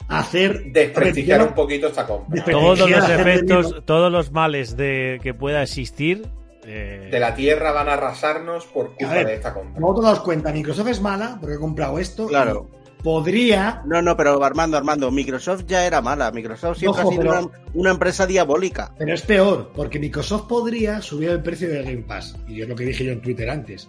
hacer desprestigiar un poquito esta compra. Todos los efectos, todos los males de que pueda existir. eh, De la tierra van a arrasarnos por culpa ver, de esta compra. Vosotros daos cuenta, Microsoft es mala porque he comprado esto. Claro. y Podría, No, no, pero Armando, Armando, Microsoft ya era mala. Microsoft siempre Ojo, ha sido pero- una, una empresa diabólica. pero es peor, porque Microsoft podría subir el precio del Game Pass. Y es lo que dije yo en Twitter antes.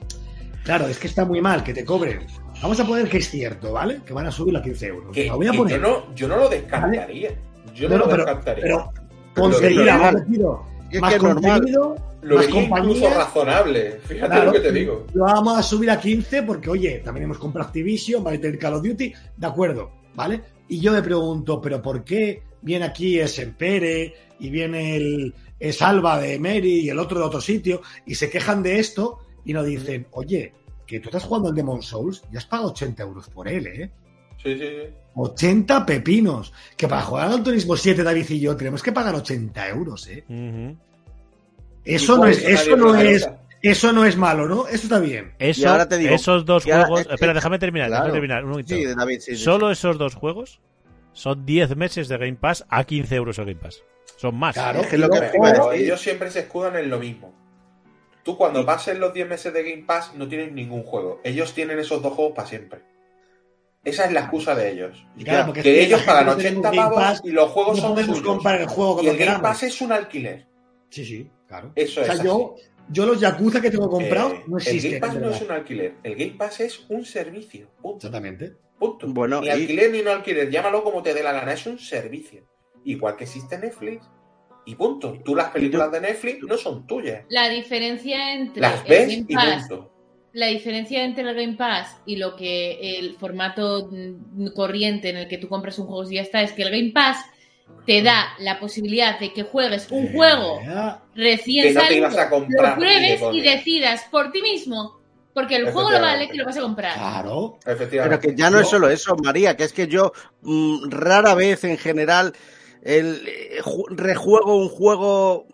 Claro, es que está muy mal que te cobren. Vamos a poner que es cierto, ¿vale? Que van a subirlo a 15 euros. Que, Lo voy a que poner. yo, no, yo no lo descartaría. Yo no, lo pero, descartaría. pero Pero con lo seguida, normal. hemos metido Es más que normal. contenido, lo más compañías. razonable. Fíjate Claro, lo que te digo. Lo vamos a subir a 15 porque, oye, también hemos comprado Activision, vale, tener Call of Duty, de acuerdo, ¿vale? Y yo me pregunto, ¿pero por qué viene aquí ese Empere y viene el, el Salva de Mary y el otro de otro sitio y se quejan de esto y nos dicen, oye, que tú estás jugando al Demon Souls y has pagado 80 euros por él, ¿eh? Sí, sí, sí. 80 pepinos. Que para jugar al Turismo 7, David y yo, tenemos que pagar 80 euros, ¿eh? ujú. Eso Y no es, eso eso no es, eso no es malo, ¿no? Eso está bien. Eso- ahora te digo- esos dos y ahora- juegos. eh, espera, eh, déjame terminar. claro. Déjame terminar. Un. Sí, David, sí. Solo sí. esos dos juegos son 10 meses de Game Pass a 15 euros el Game Pass. Son más. Claro. Es que es lo que Y a Pero decir. ellos siempre se escudan en lo mismo. Tú cuando pasen los 10 meses de Game Pass no tienes ningún juego. Ellos tienen esos dos juegos para siempre. Esa es la excusa de ellos. Y claro, porque que ellos pagan gente que 80 tenemos Game pavos Pass, y los juegos no son podemos suyos. comprar el juego Y como el Game queramos. Pass es un alquiler. Sí, sí, claro. Eso o sea, es yo, yo los Yakuza que tengo comprados Eh, no el existen. Game Pass no es un alquiler. El Game Pass es un servicio. Punto. Exactamente. Punto. Bueno, ni y- alquiler ni no alquiler. Llámalo como te dé la gana. Es un servicio. Igual que existe Netflix. Y punto. Tú las películas de Netflix no son tuyas. la diferencia entre Las el ves Game y Pass punto. la diferencia entre el Game Pass y lo que el formato mm, corriente en el que tú compras un juego y ya está es que el Game Pass te da la posibilidad de que juegues un juego recién Que no te salido, ibas a comprar lo pruebes y decidas por ti mismo porque el juego lo vale que lo vas a comprar. Claro. Pero Efectivamente. que ya no es solo eso, María, que es que yo mm, rara vez en general el eh, ju- rejuego un juego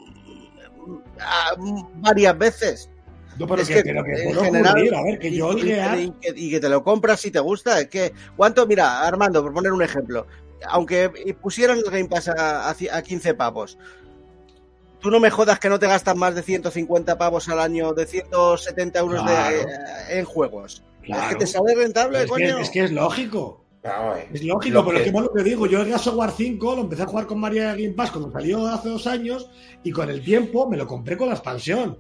ah, varias veces. No, pero Es que, que, pero que en puede general, ocurrir, a ver, que y, yo y- que, y que te lo compras si te gusta. Es que, ¿cuánto? Mira, Armando, por poner un ejemplo, aunque pusieran el Game Pass a, a ci- a 15 pavos, tú no me jodas que no te gastas más de 150 pavos al año, de 170 euros de- eh, en juegos. Es Claro. que te sale rentable, es, que, coño. es que es lógico. Ver. Es lógico, Lo pero que- es que es lo que digo. Yo el Gears of War 5 lo empecé a jugar con María Game Pass cuando salió hace dos años y con el tiempo me lo compré con la expansión.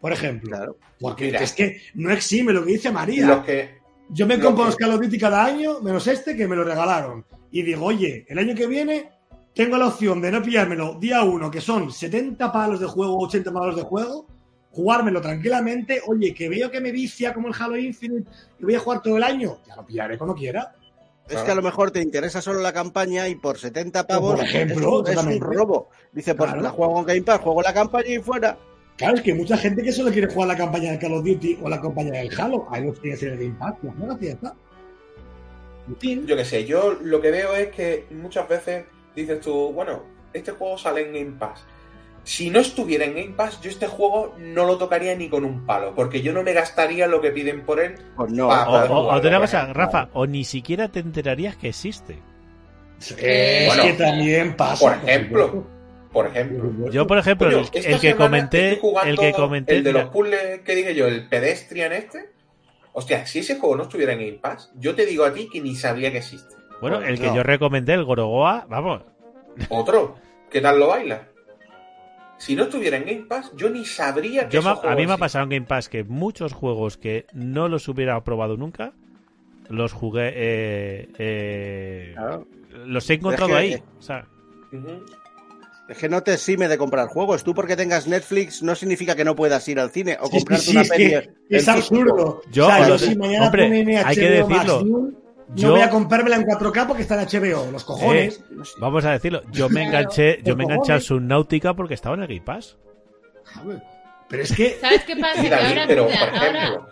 Por ejemplo. Claro. Porque Mira. es que no exime lo que dice María. Que, Yo me lo compro que- los Call of Duty cada año, menos este que me lo regalaron. Y digo, oye, el año que viene tengo la opción de no pillármelo día uno, que son 70 palos de juego, 80 palos de juego, jugármelo tranquilamente. Oye, que veo que me vicia como el Halo Infinite y voy a jugar todo el año, ya lo pillaré cuando quiera. Es que a lo mejor te interesa solo la campaña y por 70 pavos Por ejemplo, es, un, es un totalmente. robo. Dice, pues Claro. la juego en Game Pass, juego la campaña y fuera. Claro, es que hay mucha gente que solo quiere jugar la campaña del Call of Duty o la campaña del Halo. Ahí no tiene que ser el Game Pass, está. Fin. yo qué sé, yo lo que veo es que muchas veces dices tú, bueno, este juego sale en Game Pass. Si no estuviera en Game Pass, yo este juego no lo tocaría ni con un palo, porque yo no me gastaría lo que piden por él. Pues no. O, poder o- o una por cosa. Rafa, o ni siquiera te enterarías que existe. Es Bueno, que también pasa. por ejemplo. Por ejemplo. Yo, por ejemplo, el, que comenté, el que comenté, el de los puzzles que dije yo, el pedestrian este. Hostia, si ese juego no estuviera en Game Pass, yo te digo a ti que ni sabía que existe. bueno, el que No. yo recomendé, el Gorogoa, vamos, Otro, ¿qué tal lo baila? Si no estuviera en Game Pass, yo ni sabría que yo a mí me ha pasado en Game Pass que muchos juegos que no los hubiera probado nunca, los jugué, eh, eh, Claro. los he encontrado que- ahí. O sea, Ujú. Es que no te exime de comprar juegos. Tú porque tengas Netflix no significa que no puedas ir al cine o Sí, sí, comprarte sí, una es, peli. que es absurdo. Yo, o sea, yo si mañana Hombre, hay que decirlo. Yo- no voy a comprármela en 4K porque está en HBO, los cojones. Eh, vamos a decirlo, yo me enganché, yo me enganché a cojones. Subnautica porque estaba en el Game Pass. Pero es que ¿Sabes qué pasa? Que ahora, pero mira, ahora, ejemplo,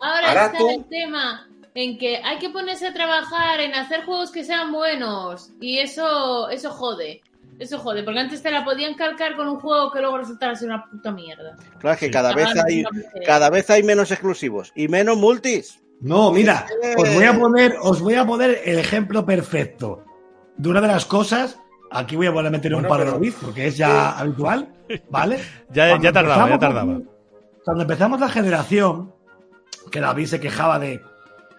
ahora ahora está tú- el tema en que hay que ponerse a trabajar en hacer juegos que sean buenos y eso eso jode. Eso jode, porque antes te la podían calcar con un juego que luego resultara ser una puta mierda. Claro, es que Sí. cada vez hay cada vez hay menos exclusivos y menos multis. No, mira, Eh. os voy a poner, os voy a poner el ejemplo perfecto de una de las cosas. Aquí voy a volver a meter Bueno, un par de pero- David, porque es ya habitual, ¿vale? Ya, ya tardaba, ya tardaba. Cuando empezamos la generación, que David se quejaba de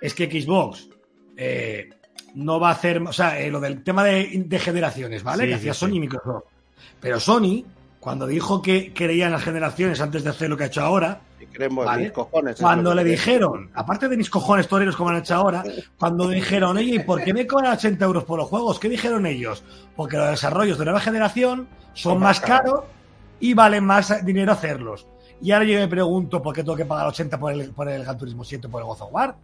es que Xbox eh, no va a hacer, o sea, eh, lo del tema de, de generaciones, ¿vale? Sí, que hacía sí. Sony y Microsoft. Pero Sony, cuando dijo que creía en las generaciones antes de hacer lo que ha hecho ahora, creemos Vale. mis cojones. es cuando le dijeron, aparte de mis cojones toreros como han hecho ahora, cuando dijeron, oye, ¿y por qué me cobran 80 euros por los juegos? ¿Qué dijeron ellos? Porque los desarrollos de nueva generación son Son más más caros. caros y valen más dinero hacerlos. Y ahora yo me pregunto por qué tengo que pagar 80 por el, por el Gran Turismo 7 por el God of War.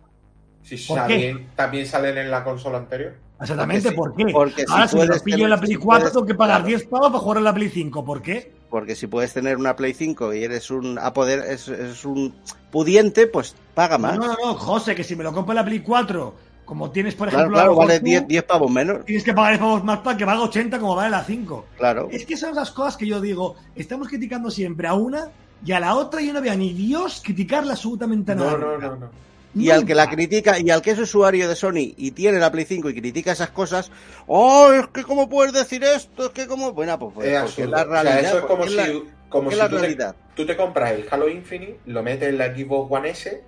Si ¿Por también, también salen en la consola anterior. Exactamente, ¿por qué? porque ahora si me lo puedes pillo en la Play si 4 puedes- tengo que pagar claro. 10 pavos para jugar en la Play 5. ¿Por qué? Porque si puedes tener una Play 5 y eres un a poder es, es un pudiente, pues paga más. No, no, no, José, que si me lo compro en la Play 4, como tienes, por ejemplo, claro, a vale tú, 10, 10 pavos menos. tienes que pagar 10 pavos más para que valga 80 como vale la 5. Claro. Es que son las cosas que yo digo, estamos criticando siempre a una y a la otra yo no veo a ni Dios criticarle absolutamente nada. No, no, no, no. Y al que la critica, y al que es usuario de Sony y tiene la Play 5 y critica esas cosas, ¡oh, es que cómo puedes decir esto! Es que cómo... Bueno, pues, pues, Es porque la O sea, realidad. eso es como si, es la, como si la tú, te, realidad. tú te compras el Halo Infinite, lo metes en la Xbox One S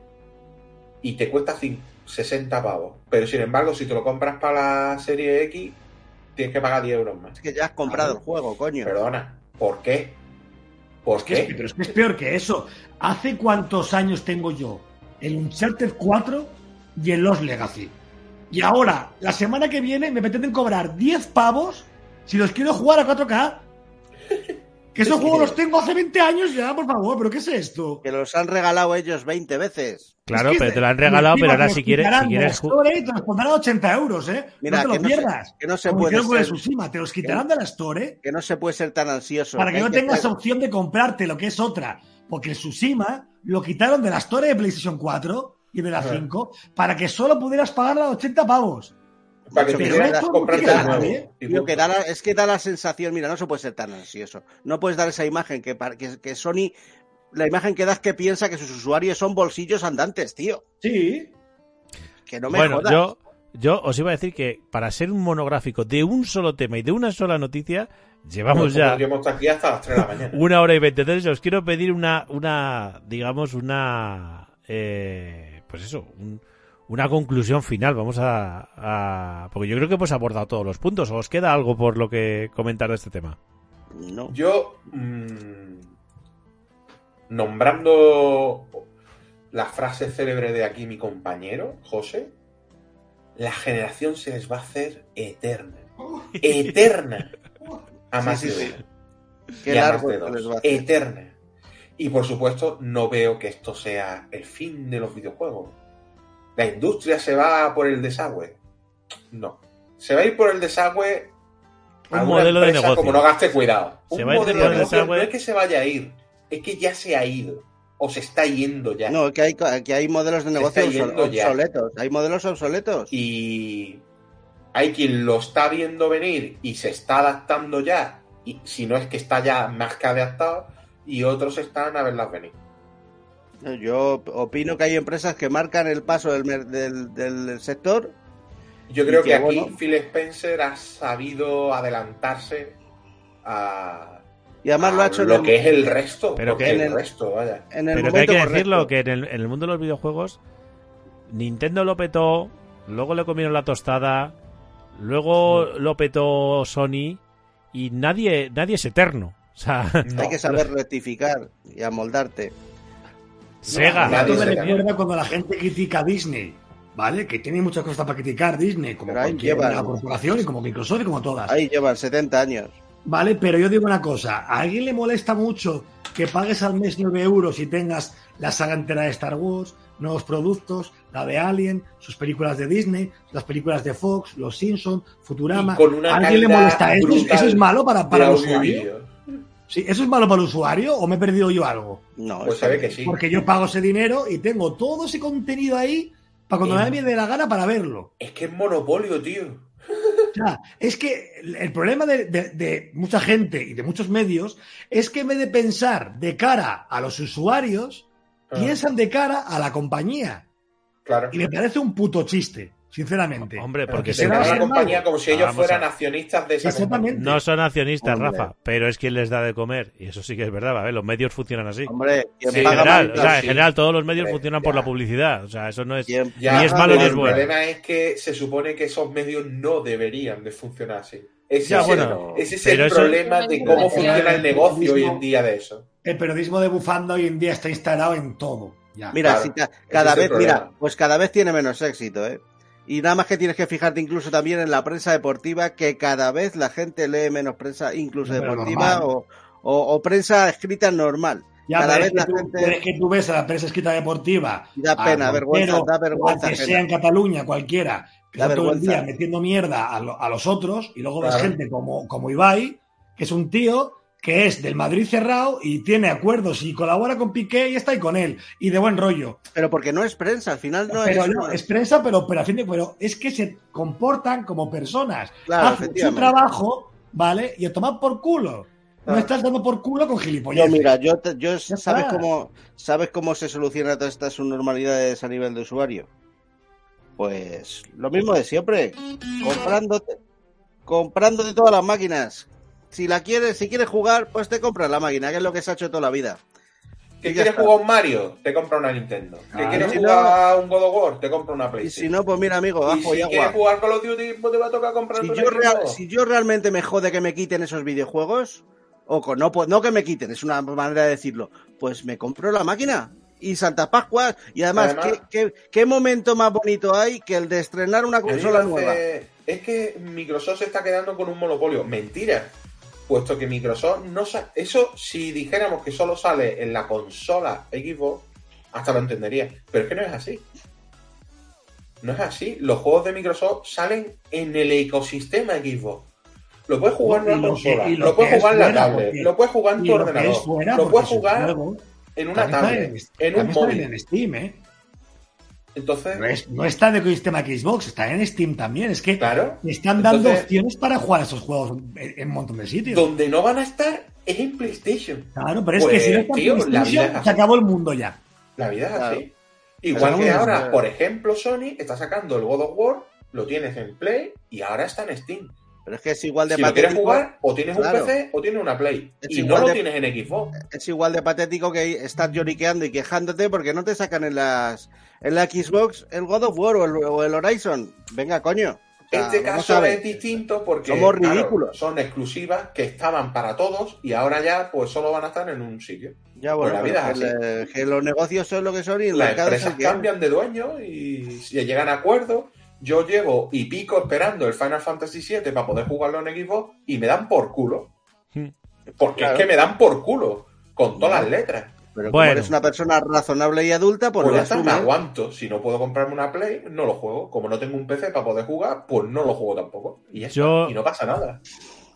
y te cuesta cin- 60 pavos. Pero sin embargo, si te lo compras para la serie X, tienes que pagar 10 euros más. Es que ya has comprado Claro. el juego, coño. Perdona, ¿por qué? ¿Por Que es- qué? pero es que es peor que eso. ¿Hace cuántos años tengo yo el Uncharted 4 y el Lost Legacy? Y ahora, la semana que viene, me pretenden cobrar 10 pavos si los quiero jugar a 4K. Que esos Es que- juegos los tengo hace 20 años ya, por favor, ¿pero qué es esto? Que los han regalado ellos 20 veces. Claro, Es que pero te lo han regalado, pero ahora si los quieres, si quieres Store y te los pondrán a 80 euros, ¿eh? Mira, no te que lo no se- pierdas. que no se Como puede ser- Tsushima, te los quitarán de la Store Que no se puede ser tan ansioso. para que no tengas ser- opción de comprarte lo que es otra. Porque el Tsushima lo quitaron de la Store de PlayStation 4 y de la Ajá. 5 para que solo pudieras pagarla a 80 pavos. Para que no- comprarte nuevo. que da la- es que da la sensación, mira, no se puede ser tan ansioso. No puedes dar esa imagen que, par- que, que Sony, la imagen que das que piensa que sus usuarios son bolsillos andantes, tío. Sí. Que no me bueno, jodas. yo, yo os iba a decir que para ser un monográfico de un solo tema y de una sola noticia, llevamos ya Podríamos aquí hasta las 3 de la mañana. una hora y veinte. Entonces os quiero pedir una, una digamos, una, eh, pues eso, un- una conclusión final. Vamos a, a- porque yo creo que hemos abordado todos los puntos. ¿O os queda algo por lo que comentar de este tema? No. Yo, mm, nombrando la frase célebre de aquí mi compañero, José, la generación se les va a hacer eterna. Eterna. A más Sí, sí, de sí. uno. Qué y a más largo de se dos. Eterna. Y por supuesto, no veo que esto sea el fin de los videojuegos. La industria se va por el desagüe. No. Se va a ir por el desagüe. Un modelo de negocio. Como no gaste cuidado. Se un va a ir modelo por de el negocio desagüe. no es que se vaya a ir, es que ya se ha ido. O se está yendo ya. No, que hay, que hay modelos de negocio ya. obsoletos. Hay modelos obsoletos. Y hay quien lo está viendo venir y se está adaptando ya. Y si no es que está ya más que adaptado. Y otros están a verlas venir. Yo opino que hay empresas que marcan el paso del, del, del sector. Yo creo que, que aquí bueno. Phil Spencer ha sabido adelantarse a, Y además lo ha a hecho en lo el- que es el resto. Pero que el, en el- resto, vaya. en el Pero que hay que correcto. decirlo, que en el, en el mundo de los videojuegos, Nintendo lo petó, luego le comieron la tostada, luego lo petó Sony, y nadie, nadie es eterno. O sea, No. Hay que saber rectificar y amoldarte. Sega. nadie Esto me recuerda cuando la gente critica a Disney, ¿vale? Que tiene muchas cosas para criticar Disney, como cualquier corporación y como Microsoft y como todas. Ahí llevan 70 años. Vale, pero yo digo una cosa, ¿a alguien le molesta mucho que pagues al mes 9 euros y tengas la saga entera de Star Wars, nuevos productos, la de Alien, sus películas de Disney, las películas de Fox, Los Simpsons, Futurama? Y con una ¿A alguien le molesta eso? brutal ¿Eso es malo para, para el usuario? Sí, ¿Eso es malo para el usuario o me he perdido yo algo? No, Pues sabe que sí. Porque yo pago ese dinero y tengo todo ese contenido ahí para cuando Eh. me dé la gana para verlo. Es que es monopolio, tío. Es que el el problema de, de- de mucha gente y de muchos medios es que en vez de pensar de cara a los usuarios, Ah. piensan de cara a la compañía. Claro. Y me parece un puto chiste, sinceramente. hombre, Porque se se va a la compañía malo. como si ellos fueran a- accionistas de esa Exactamente. compañía. no son accionistas, Hombre. Rafa, pero es quien les da de comer. Y eso sí que es verdad, ¿vale? Los medios funcionan así. Hombre, quien En paga general, o sea, en general todos los medios Hombre, funcionan por la publicidad. O sea, eso no es... Ya, Ni es malo ni es el bueno. problema es que se supone que esos medios no deberían de funcionar así. Ese Ya, es, bueno, el, ese es pero el eso- problema de cómo funciona el negocio hoy en día de eso. El periodismo de bufanda hoy en día está instalado en todo. Ya. Mira, Claro, si ca- ese cada vez, mira, pues cada vez tiene menos éxito, ¿eh? Y nada más que tienes que fijarte incluso también en la prensa deportiva, que cada vez la gente lee menos prensa, incluso Pero deportiva o, o- o prensa escrita normal. Ya, cada vez es, que la tú, gente- pero es que tú ves a la prensa escrita deportiva. Da a pena, vergüenza, da vergüenza que sea en Cataluña, cualquiera, está todo el día metiendo mierda a, lo- a los otros, y luego ves gente como, como Ibai, que es un tío que es del Madrid cerrado y tiene acuerdos y colabora con Piqué y está ahí con él, y de buen rollo. Pero porque no es prensa, al final no pero es. no, es prensa, pero, pero, a fin de- pero es que se comportan como personas. Claro, Hacen su trabajo, ¿vale? Y a tomar por culo. No estás dando por culo con Yo, gilipolleces. mira, yo, te- yo ¿sabes cómo, ¿sabes cómo se soluciona todas estas subnormalidades a nivel de usuario? Pues lo mismo de siempre, comprándote, comprándote todas las máquinas. Si la quieres, si quieres jugar, pues te compras la máquina, que es lo que se ha hecho toda la vida. ¿Que Y ya quieres está. jugar un Mario? Te compra una Nintendo. ¿Que Claro. quieres Si jugar un God of War? Te compra una Y PlayStation. si no, pues mira, amigo, Y bajo y si agua. quieres jugar Call of Duty, pues te va a tocar comprar Si yo, real- si yo realmente me jode que me quiten esos videojuegos, o con- no, pues, no que me quiten, es una manera de decirlo, pues me compro la máquina. Y Santa Pascua, y además, Además- ¿qué, qué, qué momento más bonito hay que el de estrenar una consola hace- nueva? Es que Microsoft se está quedando con un monopolio. Mentira. Puesto que Microsoft no sa- Eso, si dijéramos que solo sale en la consola Xbox, hasta lo entendería. Pero es que no es así. No es así. Los juegos de Microsoft salen en el ecosistema Xbox. Lo puedes jugar en Y una consola, lo, lo puedes jugar en la tablet, porque- lo puedes jugar en tu ordenador, lo puedes jugar en una tablet, en un también están móvil. en Steam, ¿eh? Entonces, No, es- no está en el ecosistema Xbox, está en Steam también. Es que claro. están dando Entonces- opciones para jugar a esos juegos en, en un montón de sitios. Donde no van a estar es en PlayStation. Claro, pero es Pues, que si no está en tío, PlayStation, así. se acabó el mundo ya. La vida es Claro. así. Igual Pero que ahora, por ejemplo, Sony está sacando el God of War, lo tienes en Play y ahora está en Steam. Pero es que es igual de Si lo quieres patético. jugar, o tienes un. PC o tienes una Play. Es y no lo de- tienes en Xbox. Es igual de patético que estar lloriqueando y quejándote porque no te sacan en las en la Xbox el God of War o el, o el Horizon. Venga, coño. O sea, Este caso es distinto porque Somos claro, ridículos. son exclusivas que estaban para todos y ahora ya pues solo van a estar en un sitio. Ya, bueno, Pues la pero vida que, es le- que los negocios son lo que son y Las mercado es empresas cambian de dueño y si llegan a acuerdos. Yo llevo y pico esperando el Final Fantasy VII para poder jugarlo en Xbox y me dan por culo. Hmm. Porque Claro. es que me dan por culo con todas las letras. Pero Bueno. como eres una persona razonable y adulta, pues, Pues lo ya está, me asumes. aguanto. Si no puedo comprarme una Play, no lo juego. Como no tengo un PC para poder jugar, pues no lo juego tampoco. Y, ya está. Yo- y no pasa nada.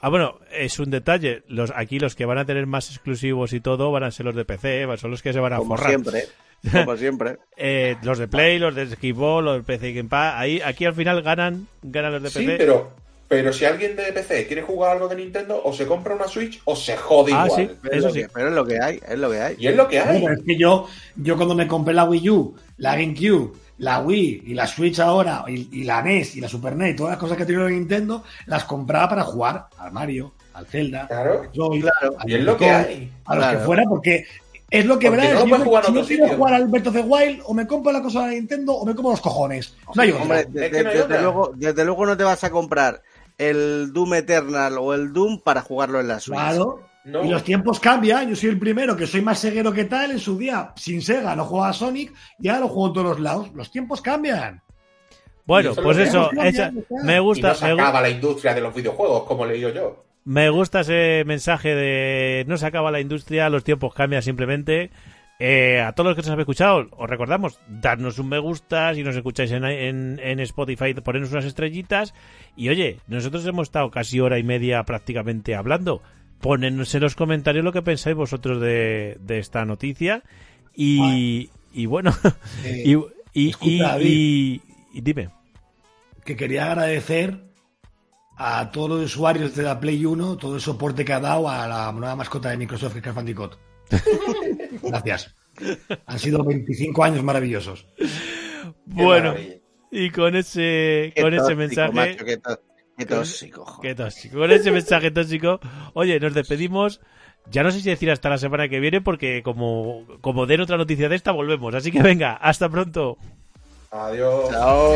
Ah, bueno, es un detalle. Los, aquí los que van a tener más exclusivos y todo van a ser los de PC, ¿eh? son los que se van a Como forrar. siempre. Como siempre. Eh, los de Play, los de Xbox, los de PC Game Pass, ahí, aquí al final ganan, ganan los de Sí, PC. pero, pero si alguien de PC quiere jugar algo de Nintendo, o se compra una Switch o se jode Ah, igual. sí. Pero, Eso es lo sí. que- pero es lo que hay, es lo que hay. Y es lo que hay. Bueno, es que yo, yo cuando me compré la Wii U, la GameCube, la Wii y la Switch ahora, y, y la NES y la Super NES, y todas las cosas que tiene Nintendo, las compraba para jugar al Mario, al Zelda, Claro. al Joy, Claro. al Y es lo que hay. a los Claro. que fuera, porque es lo que verás. no si yo jugar si quiero jugar al Breath of the Wild, o me compro la consola de Nintendo, o me como los cojones. No hay otra. Hombre, Es de- que no hay desde, otra. luego, desde luego no te vas a comprar el Doom Eternal o el Doom para jugarlo en la Switch. Claro. No. Y los tiempos cambian. Yo soy el primero que soy más ceguero que tal en su día. Sin Sega no jugaba a Sonic, ya lo juego en todos los lados. Los tiempos cambian. Bueno, pues eso, esa- me Y gusta, no se me, gu- acaba la industria de los videojuegos, como he leído yo. Me gusta ese mensaje de no se acaba la industria, los tiempos cambian simplemente. Eh, a todos los que nos habéis escuchado, os recordamos, darnos un me gusta, si nos escucháis en, en, en Spotify, ponernos unas estrellitas. Y oye, nosotros hemos estado casi hora y media prácticamente hablando. Ponednos en los comentarios lo que pensáis vosotros de, de esta noticia. Y, y bueno, Eh, y, y, escucha, y- David. y- y dime. que quería agradecer a todos los usuarios de la Play 1 todo el soporte que ha dado a la nueva mascota de Microsoft, que es Bandicoot. Gracias. Han sido 25 años maravillosos. Bueno, y con ese, Qué con ese mensaje. macho, qué, tó- qué tóxico. joder. Qué tóxico. Con ese mensaje tóxico, oye, nos despedimos. Ya no sé si decir hasta la semana que viene, porque como, como den otra noticia de esta, volvemos. Así que venga, hasta pronto. Adiós. Chao.